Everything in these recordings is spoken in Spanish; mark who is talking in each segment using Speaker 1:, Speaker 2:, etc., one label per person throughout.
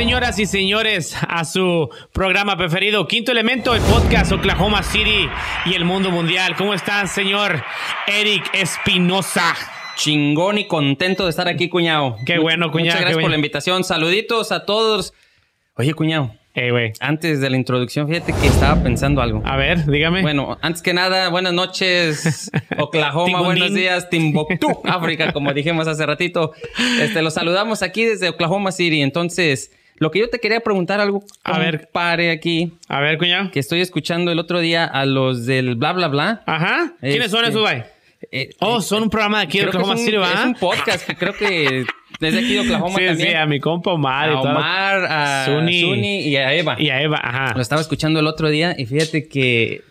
Speaker 1: señoras y señores, a su programa preferido, Quinto Elemento, el podcast Oklahoma City y el mundo mundial. ¿Cómo están, señor Eric Espinosa?
Speaker 2: Chingón y contento de estar aquí, cuñado.
Speaker 1: Qué bueno, cuñado.
Speaker 2: Muchas gracias por la invitación. Saluditos a todos. Oye, cuñado.
Speaker 1: Hey, güey.
Speaker 2: Antes de la introducción, fíjate que estaba pensando algo.
Speaker 1: A ver, dígame.
Speaker 2: Bueno, antes que nada, buenas noches, Oklahoma, buenos días, Timbuktu, África, como dijimos hace ratito. Este, los saludamos aquí desde Oklahoma City. Entonces, lo que yo te quería preguntar algo,
Speaker 1: A ver.
Speaker 2: pare aquí,
Speaker 1: A ver, cuñado.
Speaker 2: que estoy escuchando el otro día a los del bla bla bla.
Speaker 1: Ajá. ¿Quiénes son
Speaker 2: Este,
Speaker 1: esos, güey?
Speaker 2: Eh,
Speaker 1: Oh, son un programa de aquí de Oklahoma City,
Speaker 2: es un podcast que creo que desde aquí de Oklahoma
Speaker 1: Sí,
Speaker 2: también.
Speaker 1: sí, a mi compa Omar y
Speaker 2: a. Omar, a.
Speaker 1: Zuni.
Speaker 2: y a Eva.
Speaker 1: Y a Eva, ajá.
Speaker 2: Lo estaba escuchando el otro día y fíjate que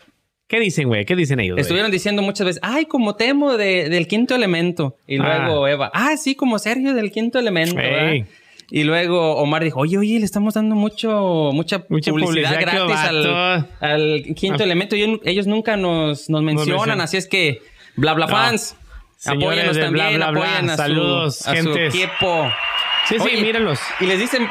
Speaker 1: ¿Qué dicen, güey? ¿Qué dicen ellos?
Speaker 2: estuvieron diciendo muchas veces, ay, como Temo de- del quinto elemento. Y luego Eva, ah, sí, como Sergio del quinto elemento. ¿Verdad?".
Speaker 1: Ey.
Speaker 2: Y luego Omar dijo, oye, oye, le estamos dando mucho, mucha,
Speaker 1: Mucha
Speaker 2: publicidad, gratis al, quinto
Speaker 1: Ah.
Speaker 2: elemento. Y ellos, nunca nos, nos mencionan, así es que, bla, bla,
Speaker 1: No.
Speaker 2: fans.
Speaker 1: Señores
Speaker 2: Apóyanos
Speaker 1: de
Speaker 2: también,
Speaker 1: Bla, Bla, Bla,
Speaker 2: a su-
Speaker 1: saludos,
Speaker 2: a su, equipo.
Speaker 1: Sí, sí,
Speaker 2: Oye,
Speaker 1: mírenlos.
Speaker 2: Y les dicen,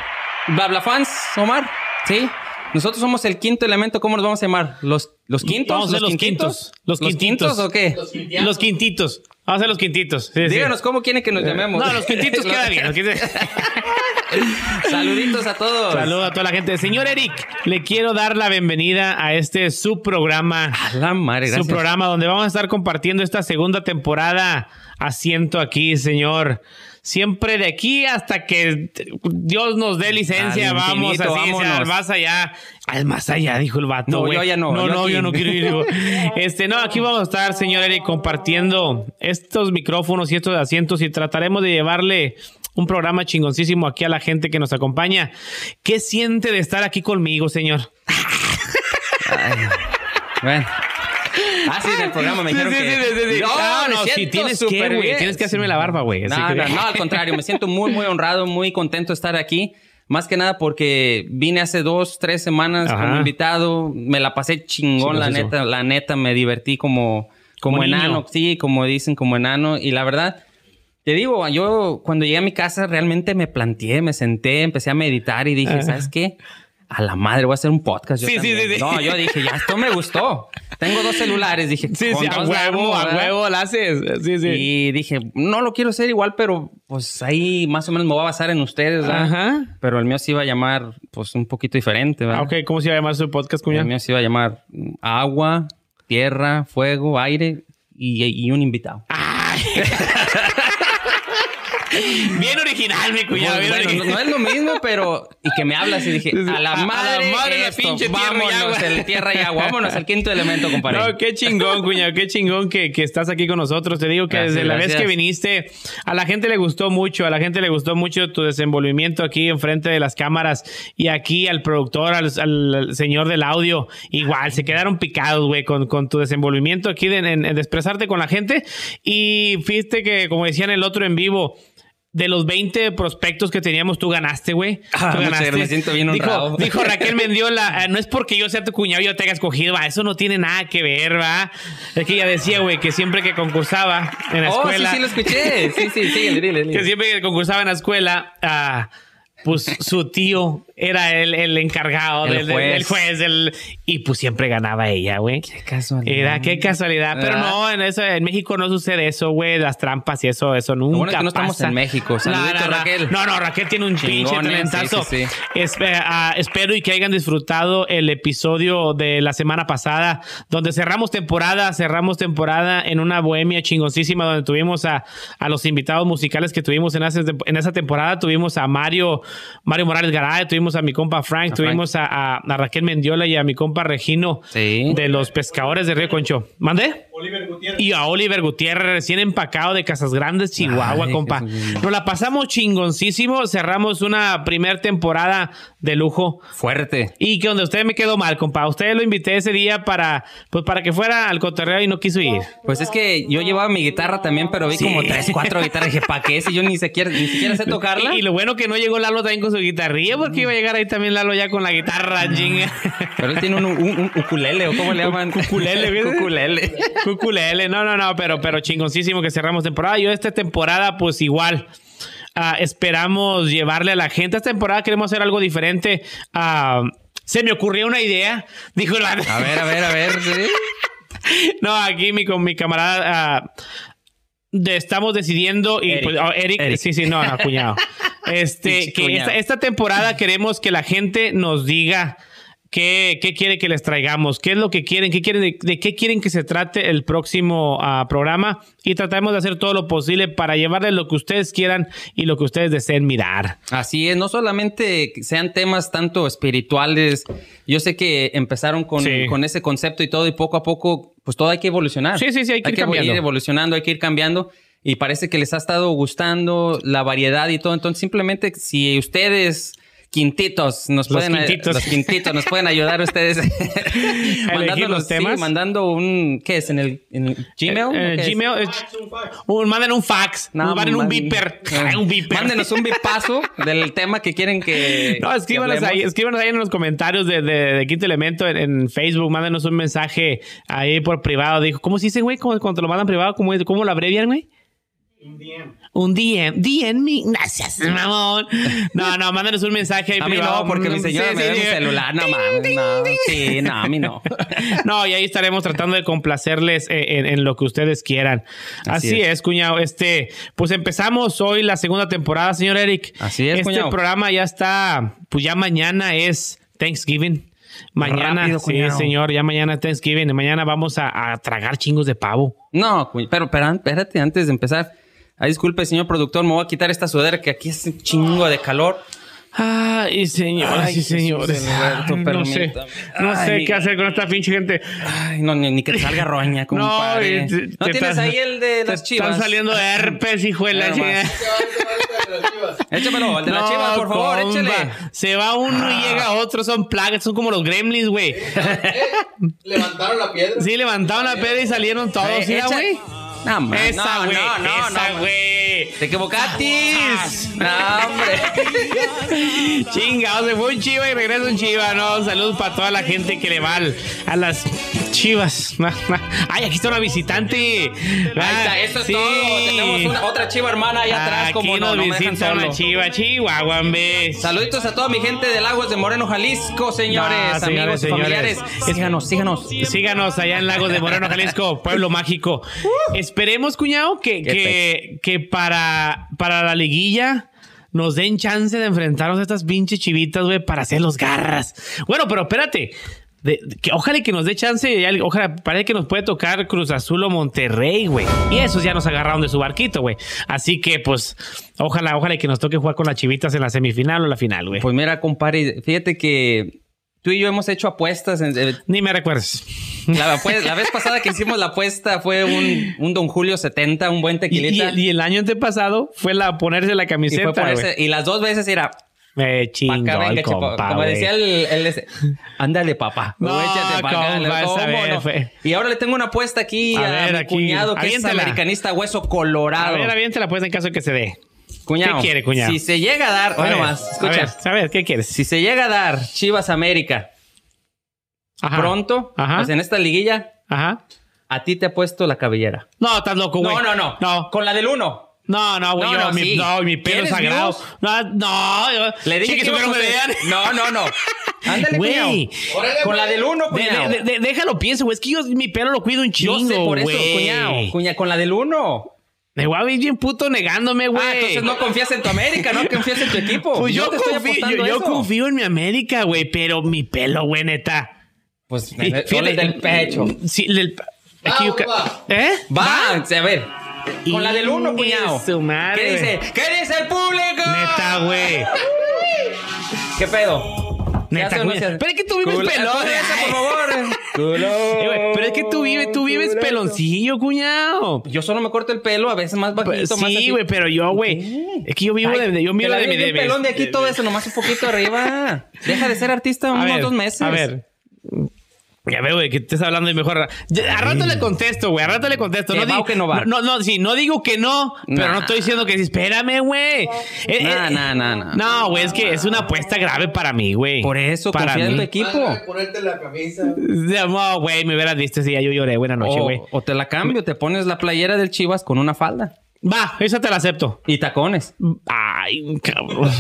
Speaker 2: bla, bla, fans, Omar. Sí. Nosotros somos el quinto elemento. ¿Cómo nos vamos a llamar? ¿Los, los quintos?
Speaker 1: Vamos a ser los quintos. Los quintitos.
Speaker 2: o qué?
Speaker 1: Los quintitos. Vamos a los quintitos. Sí, sí.
Speaker 2: Díganos cómo quieren que nos llamemos.
Speaker 1: No, los quintitos queda bien. quintitos.
Speaker 2: Saluditos a todos.
Speaker 1: Saludos a toda la gente. Señor Eric, le quiero dar la bienvenida a este su programa.
Speaker 2: A la madre,
Speaker 1: Su
Speaker 2: gracias.
Speaker 1: programa donde vamos a estar compartiendo esta segunda temporada. Asiento aquí, señor. Siempre de aquí hasta que Dios nos dé licencia, vamos
Speaker 2: infinito,
Speaker 1: así, sea,
Speaker 2: vámonos.
Speaker 1: al más allá. Al más allá, dijo el vato.
Speaker 2: No, yo ya no,
Speaker 1: No,
Speaker 2: yo
Speaker 1: no,
Speaker 2: aquí.
Speaker 1: yo no quiero ir. digo. Este, no, aquí vamos a estar, señor Eric, compartiendo estos micrófonos y estos asientos y trataremos de llevarle un programa chingoncísimo aquí a la gente que nos acompaña. ¿Qué siente de estar aquí conmigo, señor?
Speaker 2: Ay, bueno. Ah, sí, en el programa me dijeron
Speaker 1: sí,
Speaker 2: que...
Speaker 1: sí, sí, sí.
Speaker 2: No,
Speaker 1: no,
Speaker 2: siento
Speaker 1: tienes que, güey. Tienes que hacerme la barba, güey.
Speaker 2: No,
Speaker 1: que-
Speaker 2: no, no, al contrario, me siento muy, muy honrado, muy contento de estar aquí. Más que nada porque vine hace dos, tres semanas
Speaker 1: Ajá.
Speaker 2: como invitado, me la pasé chingón, la neta, la neta, me divertí como, como,
Speaker 1: Como niño.
Speaker 2: enano, sí, como dicen, como enano. Y la verdad, te digo, yo cuando llegué a mi casa realmente me planteé, me senté, empecé a meditar y dije,
Speaker 1: Ajá.
Speaker 2: ¿sabes qué? A la madre, voy a hacer un podcast. yo
Speaker 1: Sí, sí,
Speaker 2: también".
Speaker 1: sí, sí.
Speaker 2: No, yo dije, ya esto me gustó. Tengo dos celulares, dije,
Speaker 1: Sí, sí, a huevo, a huevo la haces. Sí, sí.
Speaker 2: Y dije, no lo quiero hacer igual, pero pues ahí más o menos me voy a basar en ustedes, ¿verdad?
Speaker 1: Ajá.
Speaker 2: Pero el mío se iba a llamar, pues, un poquito diferente, ¿verdad?
Speaker 1: Ah, ok, ¿cómo se va a llamar su podcast,
Speaker 2: El
Speaker 1: cuñado?
Speaker 2: mío se iba a llamar mm, agua, tierra, fuego, aire y, y un invitado.
Speaker 1: Ay. Bien original, mi cuñado.
Speaker 2: Pues, bueno, no, no es lo mismo, pero... Y que me hablas y dije, a la
Speaker 1: A- a la
Speaker 2: madre,
Speaker 1: madre la
Speaker 2: esto,
Speaker 1: pinche tierra y
Speaker 2: vámonos,
Speaker 1: agua.
Speaker 2: el tierra y agua. Vámonos al quinto elemento, compadre.
Speaker 1: No, qué chingón, cuñado, qué chingón que, que estás aquí con nosotros. Te digo que
Speaker 2: Gracias,
Speaker 1: desde la vez
Speaker 2: gracias.
Speaker 1: que viniste, a la gente le gustó mucho, a la gente le gustó mucho tu desenvolvimiento aquí enfrente de las cámaras y aquí al productor, al, al señor del audio, igual, se quedaron picados, güey, con, con tu desenvolvimiento aquí de, en- en de expresarte con la gente. Y fíjate que, como decían el otro en vivo, de los 20 prospectos que teníamos, tú ganaste, güey.
Speaker 2: Ah,
Speaker 1: Tú ganaste.
Speaker 2: me siento bien
Speaker 1: Dijo-
Speaker 2: honrado.
Speaker 1: Dijo, Raquel Mendiola, eh, no es porque yo sea tu cuñado y yo te haya escogido, va, eso no tiene nada que ver, va. Es que ella decía, güey, que siempre que concursaba en la
Speaker 2: Oh, sí,
Speaker 1: escuela,
Speaker 2: sí, lo escuché. Sí, sí, sí, dile, dile.
Speaker 1: que siempre que concursaba en la escuela, ah, pues su tío era el, el encargado,
Speaker 2: El
Speaker 1: del,
Speaker 2: juez.
Speaker 1: del juez, del- y pues siempre ganaba ella, güey.
Speaker 2: Qué casualidad.
Speaker 1: Era, qué casualidad. Pero
Speaker 2: ¿Verdad?
Speaker 1: no, en, eso, en México no sucede eso, güey. Las trampas y eso, eso nunca
Speaker 2: bueno es que no estamos
Speaker 1: pasa.
Speaker 2: en México. Saluditos,
Speaker 1: no, no.
Speaker 2: Raquel.
Speaker 1: No, no, Raquel tiene un pinche
Speaker 2: Chingón, ¿eh?
Speaker 1: talentazo.
Speaker 2: Sí, sí, sí.
Speaker 1: Espe- ah, espero y que hayan disfrutado el episodio de la semana pasada, donde cerramos temporada, cerramos temporada en una bohemia chingoncísima, donde tuvimos a, a los invitados musicales que tuvimos en, esa- en esa temporada. Tuvimos a Mario, Mario Morales Garay, tuvimos a mi compa Frank,
Speaker 2: A
Speaker 1: tuvimos a, a- a Raquel Mendiola y a mi compa Regino
Speaker 2: Sí.
Speaker 1: de los pescadores de Río Concho. ¿Mandé? Y a Oliver Gutiérrez, recién empacado de Casas Grandes, Chihuahua,
Speaker 2: Ay,
Speaker 1: compa. Nos la pasamos chingoncísimo. Cerramos una primer temporada de lujo.
Speaker 2: Fuerte.
Speaker 1: Y que donde usted me quedó mal, compa. Usted lo invité ese día para, pues, para que fuera al cotorreo y no quiso ir.
Speaker 2: Pues es que yo llevaba mi guitarra también, pero vi
Speaker 1: Sí.
Speaker 2: como tres, cuatro guitarras. Dije, ¿para qué? Si yo ni siquiera, ni siquiera sé tocarla.
Speaker 1: Y, y lo bueno que no llegó Lalo también con su guitarrilla, porque iba a llegar ahí también Lalo ya con la guitarra, chinga.
Speaker 2: Pero él tiene un, un, un ukulele, ¿o cómo le llaman?
Speaker 1: Ukulele, ¿ves?
Speaker 2: Ukulele.
Speaker 1: Cuculele, no, no, no, pero, pero chingoncísimo que cerramos temporada. Yo esta temporada, pues igual. Ah, esperamos llevarle a la gente. Esta temporada queremos hacer algo diferente. Ah, se me ocurrió una idea. Dijo la.
Speaker 2: A ver, a ver, a ver. ¿sí?
Speaker 1: No, aquí mi, con mi camarada. ah, de- estamos decidiendo. Y
Speaker 2: Eric.
Speaker 1: pues, oh, Eric,
Speaker 2: Eric.
Speaker 1: sí, sí, no, no, cuñado. Este, que esta temporada queremos que la gente nos diga. ¿Qué, qué quiere que les traigamos? ¿Qué es lo que quieren? ¿Qué quieren de, de qué quieren que se trate el próximo ah, programa? Y tratamos de hacer todo lo posible para llevarles lo que ustedes quieran y lo que ustedes deseen mirar.
Speaker 2: Así es, no solamente que sean temas tanto espirituales, yo sé que empezaron con,
Speaker 1: Sí.
Speaker 2: con ese concepto y todo, y poco a poco, pues todo hay que evolucionar.
Speaker 1: Sí, sí, sí, hay que ir cambiando.
Speaker 2: evolucionando, hay que ir cambiando. Y parece que les ha estado gustando la variedad y todo. Entonces, simplemente si ustedes, quintitos, nos
Speaker 1: Los
Speaker 2: pueden
Speaker 1: quintitos.
Speaker 2: los quintitos nos pueden ayudar ustedes mandándonos,
Speaker 1: los
Speaker 2: sí,
Speaker 1: temas.
Speaker 2: mandando un ¿qué es? en el, en el Gmail?
Speaker 1: Eh,
Speaker 2: ¿O qué es?
Speaker 1: Gmail, eh, un, manden un fax,
Speaker 2: No,
Speaker 1: manden un beeper.
Speaker 2: Eh,
Speaker 1: un beeper.
Speaker 2: Mándenos un bipazo del tema que quieren que.
Speaker 1: No, escríbanos
Speaker 2: que
Speaker 1: ahí, escríbanos ahí en los comentarios de, de, de Quinto Elemento en, en Facebook. Mándenos un mensaje ahí por privado. Dijo, ¿cómo se dice, güey? ¿Cómo, cuando te lo mandan privado, ¿cómo, es? ¿cómo lo abrevian, güey? Un DM. DM me. Gracias, mamón. No, no, mándenos un mensaje ahí
Speaker 2: A mí
Speaker 1: privado.
Speaker 2: no, porque mi
Speaker 1: Sí,
Speaker 2: señora
Speaker 1: sí,
Speaker 2: me da
Speaker 1: sí.
Speaker 2: mi celular, no mames. No, sí, no, a mí no.
Speaker 1: No, y ahí estaremos tratando de complacerles en, en lo que ustedes quieran. Así,
Speaker 2: Así
Speaker 1: es.
Speaker 2: es.
Speaker 1: cuñado. Este, pues empezamos hoy la segunda temporada, señor Eric.
Speaker 2: Así es,
Speaker 1: Este
Speaker 2: cuñado.
Speaker 1: programa ya está, pues ya mañana es Thanksgiving. Mañana,
Speaker 2: Rápido,
Speaker 1: sí,
Speaker 2: cuñado.
Speaker 1: señor, ya mañana es Thanksgiving. Mañana vamos a, a tragar chingos de pavo.
Speaker 2: No, pero, pero espérate, antes de empezar. Ay, disculpe, señor productor, me voy a quitar esta sudadera que aquí es un chingo de calor.
Speaker 1: Ay, señoras
Speaker 2: Ay,
Speaker 1: y señores.
Speaker 2: Alberto,
Speaker 1: Ay, no sé, no sé qué hacer con esta pinche gente.
Speaker 2: Ay, no, ni, ni que te salga roña, compadre.
Speaker 1: y te-
Speaker 2: ¿No
Speaker 1: te
Speaker 2: tienes
Speaker 1: estás-
Speaker 2: ahí el de las chivas?
Speaker 1: Están saliendo herpes, hijo de la chingada.
Speaker 2: Échamelo, el de
Speaker 1: No,
Speaker 2: chiva, por favor, échale.
Speaker 1: Se va uno y llega otro, son plagas, son como los gremlins, güey.
Speaker 3: Levantaron la piedra.
Speaker 1: Sí, levantaron la piedra y salieron todos,
Speaker 2: Eh,
Speaker 1: ¿sí,
Speaker 2: echa-
Speaker 1: güey?
Speaker 2: No, man,
Speaker 1: Esa,
Speaker 2: no,
Speaker 1: güey,
Speaker 2: no, no,
Speaker 1: esa,
Speaker 2: no,
Speaker 1: güey.
Speaker 2: Te equivocaste. No, hombre.
Speaker 1: Chingados, se fue un chiva y regresa un chiva, ¿no? Saludos para toda la gente que le va a las chivas. Ay, aquí está una visitante.
Speaker 2: Ahí está, eso es
Speaker 1: Sí.
Speaker 2: todo. Tenemos una- otra chiva hermana allá atrás,
Speaker 1: Aquí
Speaker 2: como no,
Speaker 1: nos
Speaker 2: no
Speaker 1: visita una chiva, chihuahua, hombre.
Speaker 2: Saluditos a toda mi gente de Lagos de Moreno, Jalisco, señores,
Speaker 1: Ah, señores,
Speaker 2: amigos
Speaker 1: señores.
Speaker 2: familiares. Síganos, síganos.
Speaker 1: Síganos allá en Lagos de Moreno, Jalisco, pueblo mágico. Esperemos, cuñado, que, que, que para, para la liguilla nos den chance de enfrentarnos a estas pinches chivitas, güey, para hacer los garras. Bueno, pero espérate. De- que ojalá que nos dé chance, y al- ojalá, parece que nos puede tocar Cruz Azul o Monterrey, güey. Y esos ya nos agarraron de su barquito, güey. Así que, pues, ojalá, ojalá que nos toque jugar con las chivitas en la semifinal o la final, güey.
Speaker 2: Pues mira, compadre, fíjate que tú y yo hemos hecho apuestas. En, eh,
Speaker 1: Ni me recuerdes.
Speaker 2: la, pues, la vez pasada que hicimos la apuesta fue un, un Don Julio 70, un buen tequilita.
Speaker 1: y- y el año antepasado fue la ponerse la camiseta.
Speaker 2: ponerse- y las dos veces era
Speaker 1: Me
Speaker 2: venga,
Speaker 1: el compa,
Speaker 2: Como decía el, el ese, ándale, papá.
Speaker 1: No,
Speaker 2: échate pa' acá. ¿Cómo
Speaker 1: vez
Speaker 2: no? Y ahora le tengo una apuesta aquí
Speaker 1: A
Speaker 2: a,
Speaker 1: ver,
Speaker 2: mi
Speaker 1: aquí,
Speaker 2: cuñado que es americanista hueso
Speaker 1: A
Speaker 2: colorado.
Speaker 1: ver, aviéntala pues en caso de que se dé.
Speaker 2: Cuñado,
Speaker 1: ¿Qué quiere, cuñado?
Speaker 2: Si se llega a dar,
Speaker 1: A
Speaker 2: bueno
Speaker 1: ver,
Speaker 2: más,
Speaker 1: A
Speaker 2: escucha.
Speaker 1: ver, a ver, ¿qué quieres?
Speaker 2: Si se llega a dar Chivas América
Speaker 1: Ajá.
Speaker 2: pronto,
Speaker 1: Ajá.
Speaker 2: pues en esta liguilla,
Speaker 1: Ajá.
Speaker 2: a ti te ha puesto la cabellera.
Speaker 1: No, estás loco, güey.
Speaker 2: No, no, no.
Speaker 1: No,
Speaker 2: Con la del uno.
Speaker 1: no, no, güey.
Speaker 2: No,
Speaker 1: yo,
Speaker 2: no,
Speaker 1: mi,
Speaker 2: sí.
Speaker 1: no, mi pelo
Speaker 2: ¿Quieres
Speaker 1: sagrado. No, no. yo-
Speaker 2: Le dije que, a
Speaker 1: no me vean.
Speaker 2: No, no, no. Ándale,
Speaker 1: Güey.
Speaker 2: Con la del uno,
Speaker 1: De-
Speaker 2: cuñado.
Speaker 1: de- de- déjalo pienso, güey. Es que yo mi pelo lo cuido un
Speaker 2: Yo
Speaker 1: chingo,
Speaker 2: sé por eso,
Speaker 1: güey.
Speaker 2: cuñado. Cuña, con la del uno.
Speaker 1: Me voy a ver bien puto negándome, güey.
Speaker 2: Ah, entonces no confías en tu América, no confías en tu equipo.
Speaker 1: Pues yo,
Speaker 2: te estoy
Speaker 1: confío, yo,
Speaker 2: apostando
Speaker 1: yo
Speaker 2: eso.
Speaker 1: confío en mi América, güey, pero mi pelo, güey, neta.
Speaker 2: Pues
Speaker 1: Sí,
Speaker 2: fíjate del pecho.
Speaker 1: Sí, del, aquí,
Speaker 3: Va, va.
Speaker 1: ¿Eh?
Speaker 2: Va, a ver. Con la del uno, cuñado.
Speaker 1: su madre.
Speaker 2: ¿Qué dice? ¿Qué dice el público?
Speaker 1: Neta, güey.
Speaker 2: ¿Qué pedo? ¿Se
Speaker 1: Neta,
Speaker 2: o no
Speaker 1: güey. Pero es que tú vives
Speaker 2: Culo-
Speaker 1: pelón.
Speaker 2: Por favor. Culo.
Speaker 1: Eh, güey, pero es que tú vives, tú vives
Speaker 2: Culo.
Speaker 1: peloncillo, cuñado.
Speaker 2: Yo solo me corto el pelo, a veces más bajito,
Speaker 1: Pues,
Speaker 2: más
Speaker 1: sí, güey, pero yo, güey. Es que yo vivo
Speaker 2: Ay,
Speaker 1: de, yo
Speaker 2: la
Speaker 1: de,
Speaker 2: bien
Speaker 1: de-
Speaker 2: pelón de aquí todo eso, nomás un poquito arriba. Deja de ser artista unos
Speaker 1: ver,
Speaker 2: dos meses.
Speaker 1: A ver. Ya veo, güey, que te estás hablando y mejor. Ya, A rato le contesto, güey. A rato le contesto.
Speaker 2: ¿Que
Speaker 1: no digo
Speaker 2: que no va?
Speaker 1: No, no, sí, no digo que no, pero
Speaker 2: Nah.
Speaker 1: no estoy diciendo que sí. Espérame, güey. Eh,
Speaker 2: Nah,
Speaker 1: eh,
Speaker 2: nah, nah, nah.
Speaker 1: No, güey, es que es una apuesta grave para mí, güey.
Speaker 2: Por eso,
Speaker 1: para
Speaker 2: confía en tu
Speaker 1: mí.
Speaker 2: equipo.
Speaker 3: Ponerte la camisa.
Speaker 1: No, güey, me hubieras visto si ya yo lloré. Buena noche,
Speaker 2: O,
Speaker 1: güey.
Speaker 2: o te la cambio, te pones la playera del Chivas con una falda.
Speaker 1: Va, esa te la acepto.
Speaker 2: Y tacones.
Speaker 1: Ay, cabrón.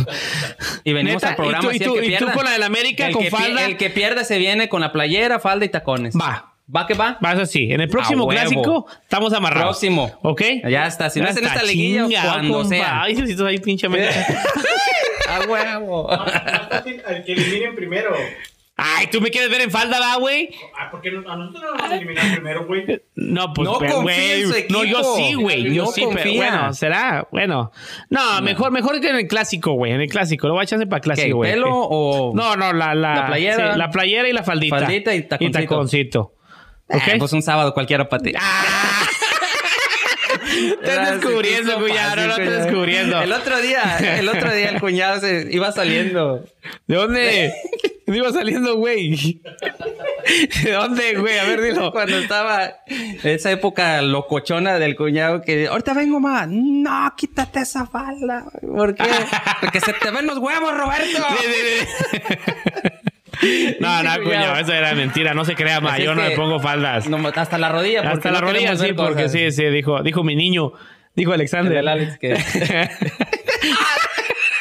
Speaker 2: Y venimos
Speaker 1: ¿Neta?
Speaker 2: al programa.
Speaker 1: ¿Y tú-
Speaker 2: así,
Speaker 1: y
Speaker 2: el
Speaker 1: tú-
Speaker 2: que
Speaker 1: y tú
Speaker 2: pierda.
Speaker 1: con la del América,
Speaker 2: El
Speaker 1: con
Speaker 2: que pi-
Speaker 1: falda?
Speaker 2: El que pierda se viene con la playera, falda y tacones.
Speaker 1: Va.
Speaker 2: ¿Va que va?
Speaker 1: Vas así. En el próximo clásico estamos amarrados.
Speaker 2: Próximo.
Speaker 1: ¿Ok?
Speaker 2: Ya está. Si no es en esta liguilla, cuando
Speaker 1: compa.
Speaker 2: sea.
Speaker 1: Ay, si tú ahí pinche.
Speaker 2: A huevo.
Speaker 3: Más fácil al que eliminen primero.
Speaker 1: Ay, tú me quieres ver en falda, va, güey.
Speaker 3: Ah, porque no, a nosotros no nos van a eliminar primero, güey.
Speaker 1: No, pues,
Speaker 2: No
Speaker 1: güey. No, yo sí, güey. Yo
Speaker 2: No
Speaker 1: sí, pero bueno, será. Bueno. No, mejor, mejor que en el clásico, güey. En el clásico. Lo voy a echarse para clásico, güey.
Speaker 2: ¿Pelo o...?
Speaker 1: No, no, la, la,
Speaker 2: La playera.
Speaker 1: sí, la playera y la faldita.
Speaker 2: Faldita y taconcito.
Speaker 1: Y taconcito. ¿Ok?
Speaker 2: Ah, pues un sábado cualquiera para ti.
Speaker 1: Ah. Estás descubriendo, cuñado. No,
Speaker 2: fácil,
Speaker 1: estás descubriendo.
Speaker 2: El otro día, el otro día el cuñado se iba saliendo.
Speaker 1: ¿De dónde? ¿Dónde iba saliendo, güey? ¿De dónde, güey? A ver, dilo.
Speaker 2: Cuando estaba esa época locochona del cuñado que ahorita vengo más. No, quítate esa falda. ¿Por qué? Porque se te ven los huevos, Roberto.
Speaker 1: No, no, cuñado, eso era mentira. No se crea más. Yo no me
Speaker 2: que-
Speaker 1: pongo faldas.
Speaker 2: No, hasta la rodilla. porque
Speaker 1: Hasta la
Speaker 2: no
Speaker 1: rodilla, sí, porque
Speaker 2: cosas.
Speaker 1: sí, sí, dijo, dijo mi niño, dijo Alexander.
Speaker 2: El Alex que-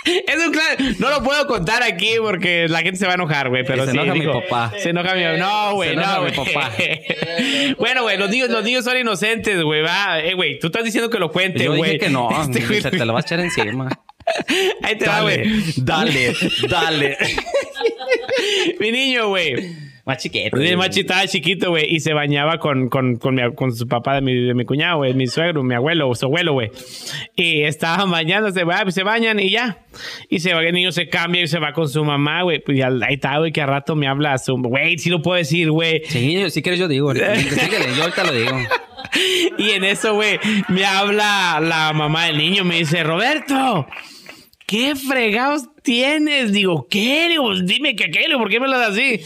Speaker 1: es un claro, no lo puedo contar aquí porque la gente se va a enojar, güey, pero
Speaker 2: se
Speaker 1: sí,
Speaker 2: enoja mi papá.
Speaker 1: Se enoja mi No, güey, no,
Speaker 2: mi
Speaker 1: güey.
Speaker 2: papá.
Speaker 1: bueno, güey, los niños, los niños son inocentes, güey, va. Eh, güey, tú estás diciendo que lo cuente,
Speaker 2: Yo
Speaker 1: güey.
Speaker 2: dije que no,
Speaker 1: Este güey-
Speaker 2: se te lo vas a echar encima.
Speaker 1: Ahí te va, güey.
Speaker 2: dale, dale.
Speaker 1: Mi niño, güey.
Speaker 2: Más chiquito.
Speaker 1: El machi estaba chiquito, güey, y se bañaba con, con, con, mi, con su papá de mi, de mi cuñado, güey, mi suegro, mi abuelo, su abuelo, güey. Y estaban bañándose, güey, pues se bañan y ya. Y se va, el niño se cambia y se va con su mamá, güey. Pues ahí está, güey, que a rato me habla su... Güey, sí lo puedo decir, güey.
Speaker 2: Sí, si quieres yo digo. Síguele, yo ahorita lo digo.
Speaker 1: Y en eso, güey, me habla la mamá del niño, me dice, Roberto, ¿qué fregados tienes? Digo, ¿qué? Le digo, "Pues dime que qué, Le ¿por qué me das así?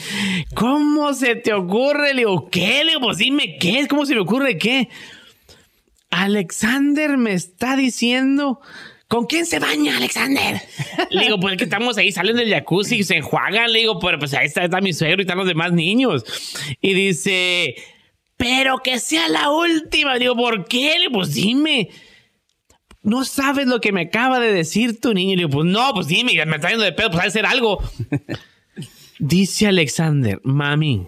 Speaker 1: ¿Cómo se te ocurre? Le digo, ¿qué? Le digo, pues dime qué, ¿cómo se me ocurre qué? Alexander me está diciendo... ¿Con quién se baña, Alexander? Le digo, pues es que estamos ahí, salen del jacuzzi y se enjuagan. Le digo, pero pues ahí está, mi suegro y están los demás niños. Y dice, pero que sea la última. Digo, ¿por qué? Le digo, pues dime. No sabes lo que me acaba de decir tu niño. Le digo, pues no, pues dime, me está yendo de pedo, pues hay que hacer algo. Dice Alexander, mami,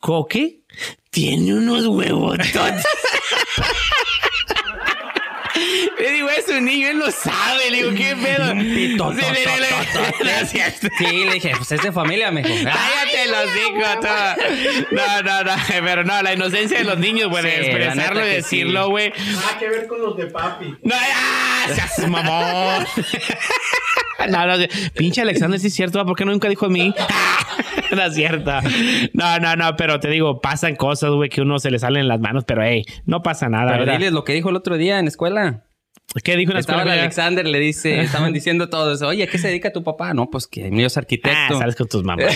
Speaker 1: Coque tiene unos huevos. Un niño, él lo sabe. Le digo, ¿qué pedo?
Speaker 2: pito,
Speaker 1: Sí, le-.
Speaker 2: Sí, le dije, pues es de familia, me dijo.
Speaker 1: Cállate los hijos. No, no, no. Pero no, la inocencia de los niños, güey, de expresarlo y decirlo,
Speaker 2: sí.
Speaker 1: güey.
Speaker 3: Nada que ver con los de papi.
Speaker 1: No, ya, seas mamón. No, no, pinche Alexander, sí es cierto, ¿por qué nunca dijo a mí? No es cierto. No, no, no, pero te digo, pasan cosas, güey, que uno se le salen en las manos, pero hey, no pasa nada,
Speaker 2: Pero
Speaker 1: ¿verdad?
Speaker 2: diles lo que dijo el otro día en escuela.
Speaker 1: ¿Qué dijo en la
Speaker 2: Estaba? Alexander, le dice, estaban diciendo todos, oye, ¿a qué se dedica tu papá? No, pues que mío es
Speaker 1: Ah,
Speaker 2: arquitecto.
Speaker 1: sales con tus mamás.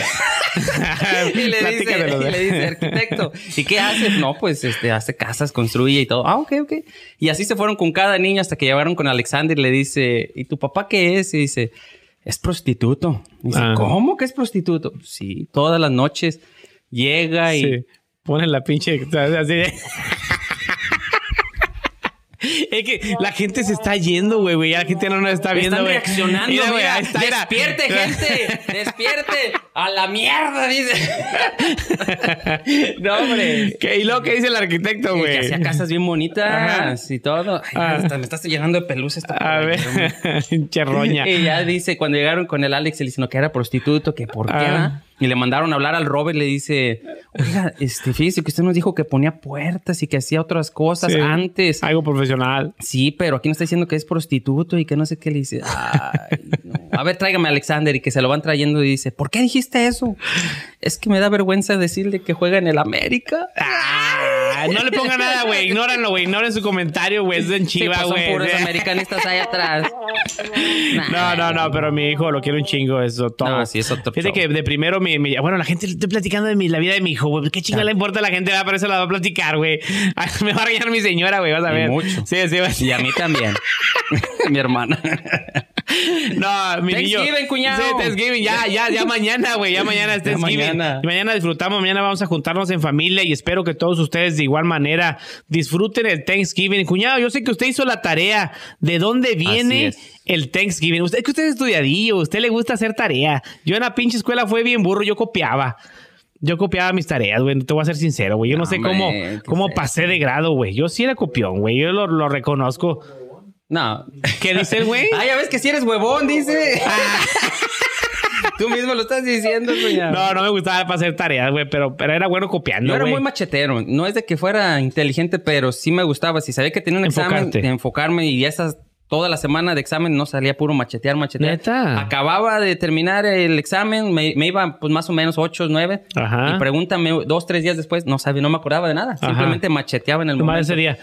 Speaker 2: y le dice, y le dice, arquitecto, ¿y qué hace? No, pues este, hace casas, construye y todo. Ah, ok, ok. Y así se fueron con cada niño hasta que llegaron con Alexander y le dice, ¿y tu papá qué es? Y dice, es prostituto. Y dice,
Speaker 1: Ah.
Speaker 2: ¿cómo que es prostituto? Sí, todas las noches llega y...
Speaker 1: Sí. Ponen la pinche. Así de- Es que la gente se está yendo, güey, güey. La gente no nos está viendo,
Speaker 2: Están
Speaker 1: güey.
Speaker 2: reaccionando,
Speaker 1: Mira.
Speaker 2: Despierte, gente. Despierte. A la mierda, dice. no, hombre.
Speaker 1: ¿Qué? ¿Y luego qué dice el arquitecto, güey?
Speaker 2: Que hacía casas bien bonitas y todo. Ay,
Speaker 1: Ah.
Speaker 2: hasta me estás llenando de pelusa esta
Speaker 1: A ver, pinche roña.
Speaker 2: Y ya dice, cuando llegaron con el Alex, le dicen que era prostituto, que por qué,
Speaker 1: Ah.
Speaker 2: Y le mandaron a hablar al Robert, le dice, oiga, este, fíjese que usted nos dijo que ponía puertas y que hacía otras cosas
Speaker 1: Sí.
Speaker 2: antes.
Speaker 1: Algo profesional.
Speaker 2: Sí, pero aquí no está diciendo que es prostituto y que no sé qué le dice. Ay, no. A ver, tráigame a Alexander y que se lo van trayendo y dice, ¿por qué dijiste eso? Es que me da vergüenza decirle que juega en el América.
Speaker 1: Ah, no le ponga nada, güey. Ignóranlo, güey. Ignoren su comentario, güey. Es
Speaker 2: Sí,
Speaker 1: chiva,
Speaker 2: pues son
Speaker 1: güey.
Speaker 2: puros americanistas ahí atrás.
Speaker 1: No, no, no, pero mi hijo lo quiere un chingo, eso todo.
Speaker 2: No, sí, es otro
Speaker 1: Fíjate
Speaker 2: show.
Speaker 1: que de primero me, me- Bueno, la gente, estoy platicando de mi, la vida de mi hijo, güey. ¿Qué chinga le importa a la gente? Va, pero eso la va a platicar, güey. Ay, Me va a regañar mi señora, güey. Vas a
Speaker 2: Y
Speaker 1: ver.
Speaker 2: mucho.
Speaker 1: Sí, sí, a
Speaker 2: Y a mí también. Mi hermana.
Speaker 1: No, mi niño.
Speaker 2: Thanksgiving, cuñado.
Speaker 1: Sí, Thanksgiving. Ya, ya, ya mañana, güey. Ya mañana es
Speaker 2: Ya
Speaker 1: Thanksgiving.
Speaker 2: mañana.
Speaker 1: Mañana disfrutamos. Mañana vamos a juntarnos en familia y espero que todos ustedes de igual manera disfruten el Thanksgiving. Cuñado, yo sé que usted hizo la tarea. ¿De dónde viene
Speaker 2: es.
Speaker 1: el Thanksgiving? Usted que usted es estudiadillo. A usted le gusta hacer tarea. Yo en la pinche escuela fue bien burro. Yo copiaba. Yo copiaba mis tareas, güey. Te voy a ser sincero, güey. Yo no,
Speaker 2: No,
Speaker 1: sé
Speaker 2: hombre,
Speaker 1: cómo,
Speaker 2: ¿qué
Speaker 1: cómo
Speaker 2: es
Speaker 1: pasé de grado, güey. Yo sí era copión, güey. Yo lo, lo reconozco.
Speaker 2: No.
Speaker 1: ¿Qué dice güey?
Speaker 2: Ah, ya ves que si eres huevón, dice. Tú mismo lo estás diciendo, cuñado.
Speaker 1: No, no me gustaba para hacer tareas, güey, pero, pero era bueno copiando,
Speaker 2: Yo era
Speaker 1: güey.
Speaker 2: muy machetero. No es de que fuera inteligente, pero sí me gustaba. Si sabía que tenía un examen, de enfocarme y esas toda la semana de examen no salía puro machetear, machetear.
Speaker 1: ¿Neta?
Speaker 2: Acababa de terminar el examen, me, me iba pues más o menos 8, 9.
Speaker 1: Ajá.
Speaker 2: Y pregúntame dos, tres días después, no sabía, no me acordaba de nada.
Speaker 1: Ajá.
Speaker 2: Simplemente macheteaba en el momento.
Speaker 1: ese día.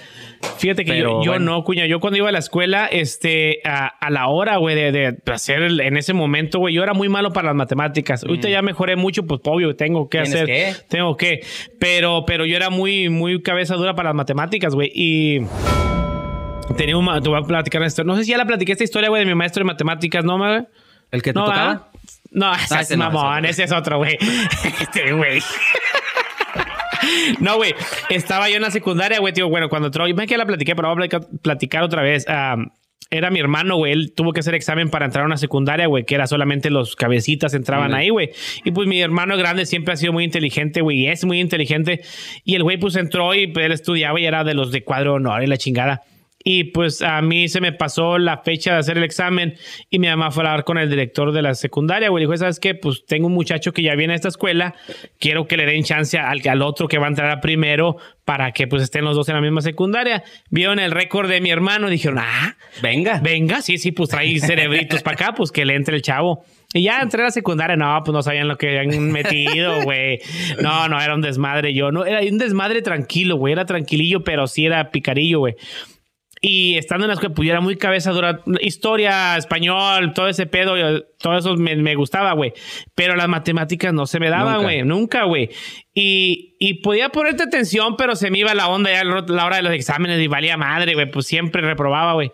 Speaker 1: Fíjate que
Speaker 2: Pero
Speaker 1: yo, yo
Speaker 2: bueno.
Speaker 1: no, cuña. Yo cuando iba a la escuela, este, a, a la hora, güey, de, de hacer el- en ese momento, güey, yo era muy malo para las matemáticas. Ahorita ya mejoré mucho, pues obvio, tengo que
Speaker 2: Mm.
Speaker 1: Hacer.
Speaker 2: que.
Speaker 1: Tengo que. Pero, pero yo era muy, muy cabeza dura para las matemáticas, güey. Y. Tenía un. Te voy a platicar esto. No sé si ya la platiqué esta historia, güey, de mi maestro de matemáticas, ¿no, güey?
Speaker 2: ¿El que te
Speaker 1: no,
Speaker 2: tocaba?
Speaker 1: No, ese
Speaker 2: Ah,
Speaker 1: es
Speaker 2: ese
Speaker 1: mamón,
Speaker 2: ese
Speaker 1: ese es otro, güey. Este, güey. No, güey. Estaba yo en la secundaria, güey, tío. Bueno, cuando entró, me que la platiqué, pero voy a platicar, otra vez. Am, era mi hermano, güey. Él tuvo que hacer examen para entrar a una secundaria, güey, que era solamente los cabecitas entraban
Speaker 2: Ujú.
Speaker 1: ahí, güey. Y pues mi hermano grande siempre ha sido muy inteligente, güey, y es muy inteligente. Y el güey, pues entró y pues, él estudiaba y era de los de cuadro honor y la chingada. Y pues a mí se me pasó la fecha de hacer el examen y mi mamá fue a hablar con el director de la secundaria, güey. Dijo, ¿sabes qué? Pues tengo un muchacho que ya viene a esta escuela, quiero que le den chance al, al otro que va a entrar a primero para que pues estén los dos en la misma secundaria. Vieron el récord de mi hermano y dijeron, ah,
Speaker 2: Venga.
Speaker 1: venga, sí, sí, pues trae cerebritos para acá, pues que le entre el chavo. Y ya entré a la secundaria, no, pues no sabían lo que habían metido, güey. No, no, era un desmadre yo. No, era un desmadre tranquilo, güey. Era tranquilillo, pero sí era picarillo, güey. Y estando en la escuela, pues yo era muy cabeza dura. Historia, español, todo ese pedo, todo eso me, me gustaba, güey. Pero las matemáticas no se me daban, güey. Nunca, güey. Y, y podía ponerte atención, pero se me iba la onda ya a la hora de los exámenes y valía madre, güey. Pues siempre reprobaba, güey.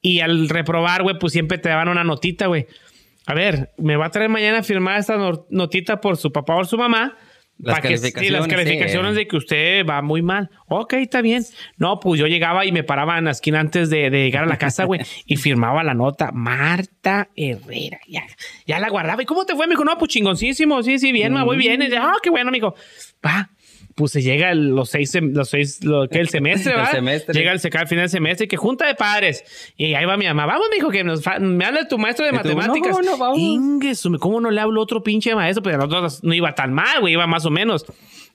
Speaker 1: Y al reprobar, güey, pues siempre te daban una notita, güey. A ver, me va a traer mañana a firmar esta no- notita por su papá o su mamá.
Speaker 2: Las
Speaker 1: que- sí, las
Speaker 2: calificaciones, sí.
Speaker 1: de que usted va muy mal. Ok, está bien. No, pues yo llegaba y me paraba en la esquina antes de, de llegar a la casa, güey, y firmaba la nota. Marta Herrera. Ya, ya la guardaba. ¿Y cómo te fue? Me dijo, no, pues chingoncísimo. Sí, sí, bien, me voy bien. Y, ah, qué bueno, amigo. Va. Pues se llega el- los seis, los seis, lo que el semestre,
Speaker 2: El
Speaker 1: ¿va?
Speaker 2: semestre.
Speaker 1: Llega el, al final del semestre, que junta de padres. Y ahí va mi mamá. Vamos, mijo, que nos me habla tu maestro de
Speaker 2: Y tú,
Speaker 1: matemáticas.
Speaker 2: no, no, vamos.
Speaker 1: Ingue su- ¿cómo no le hablo otro pinche maestro? Pues a nosotros no iba tan mal, güey, iba más o menos.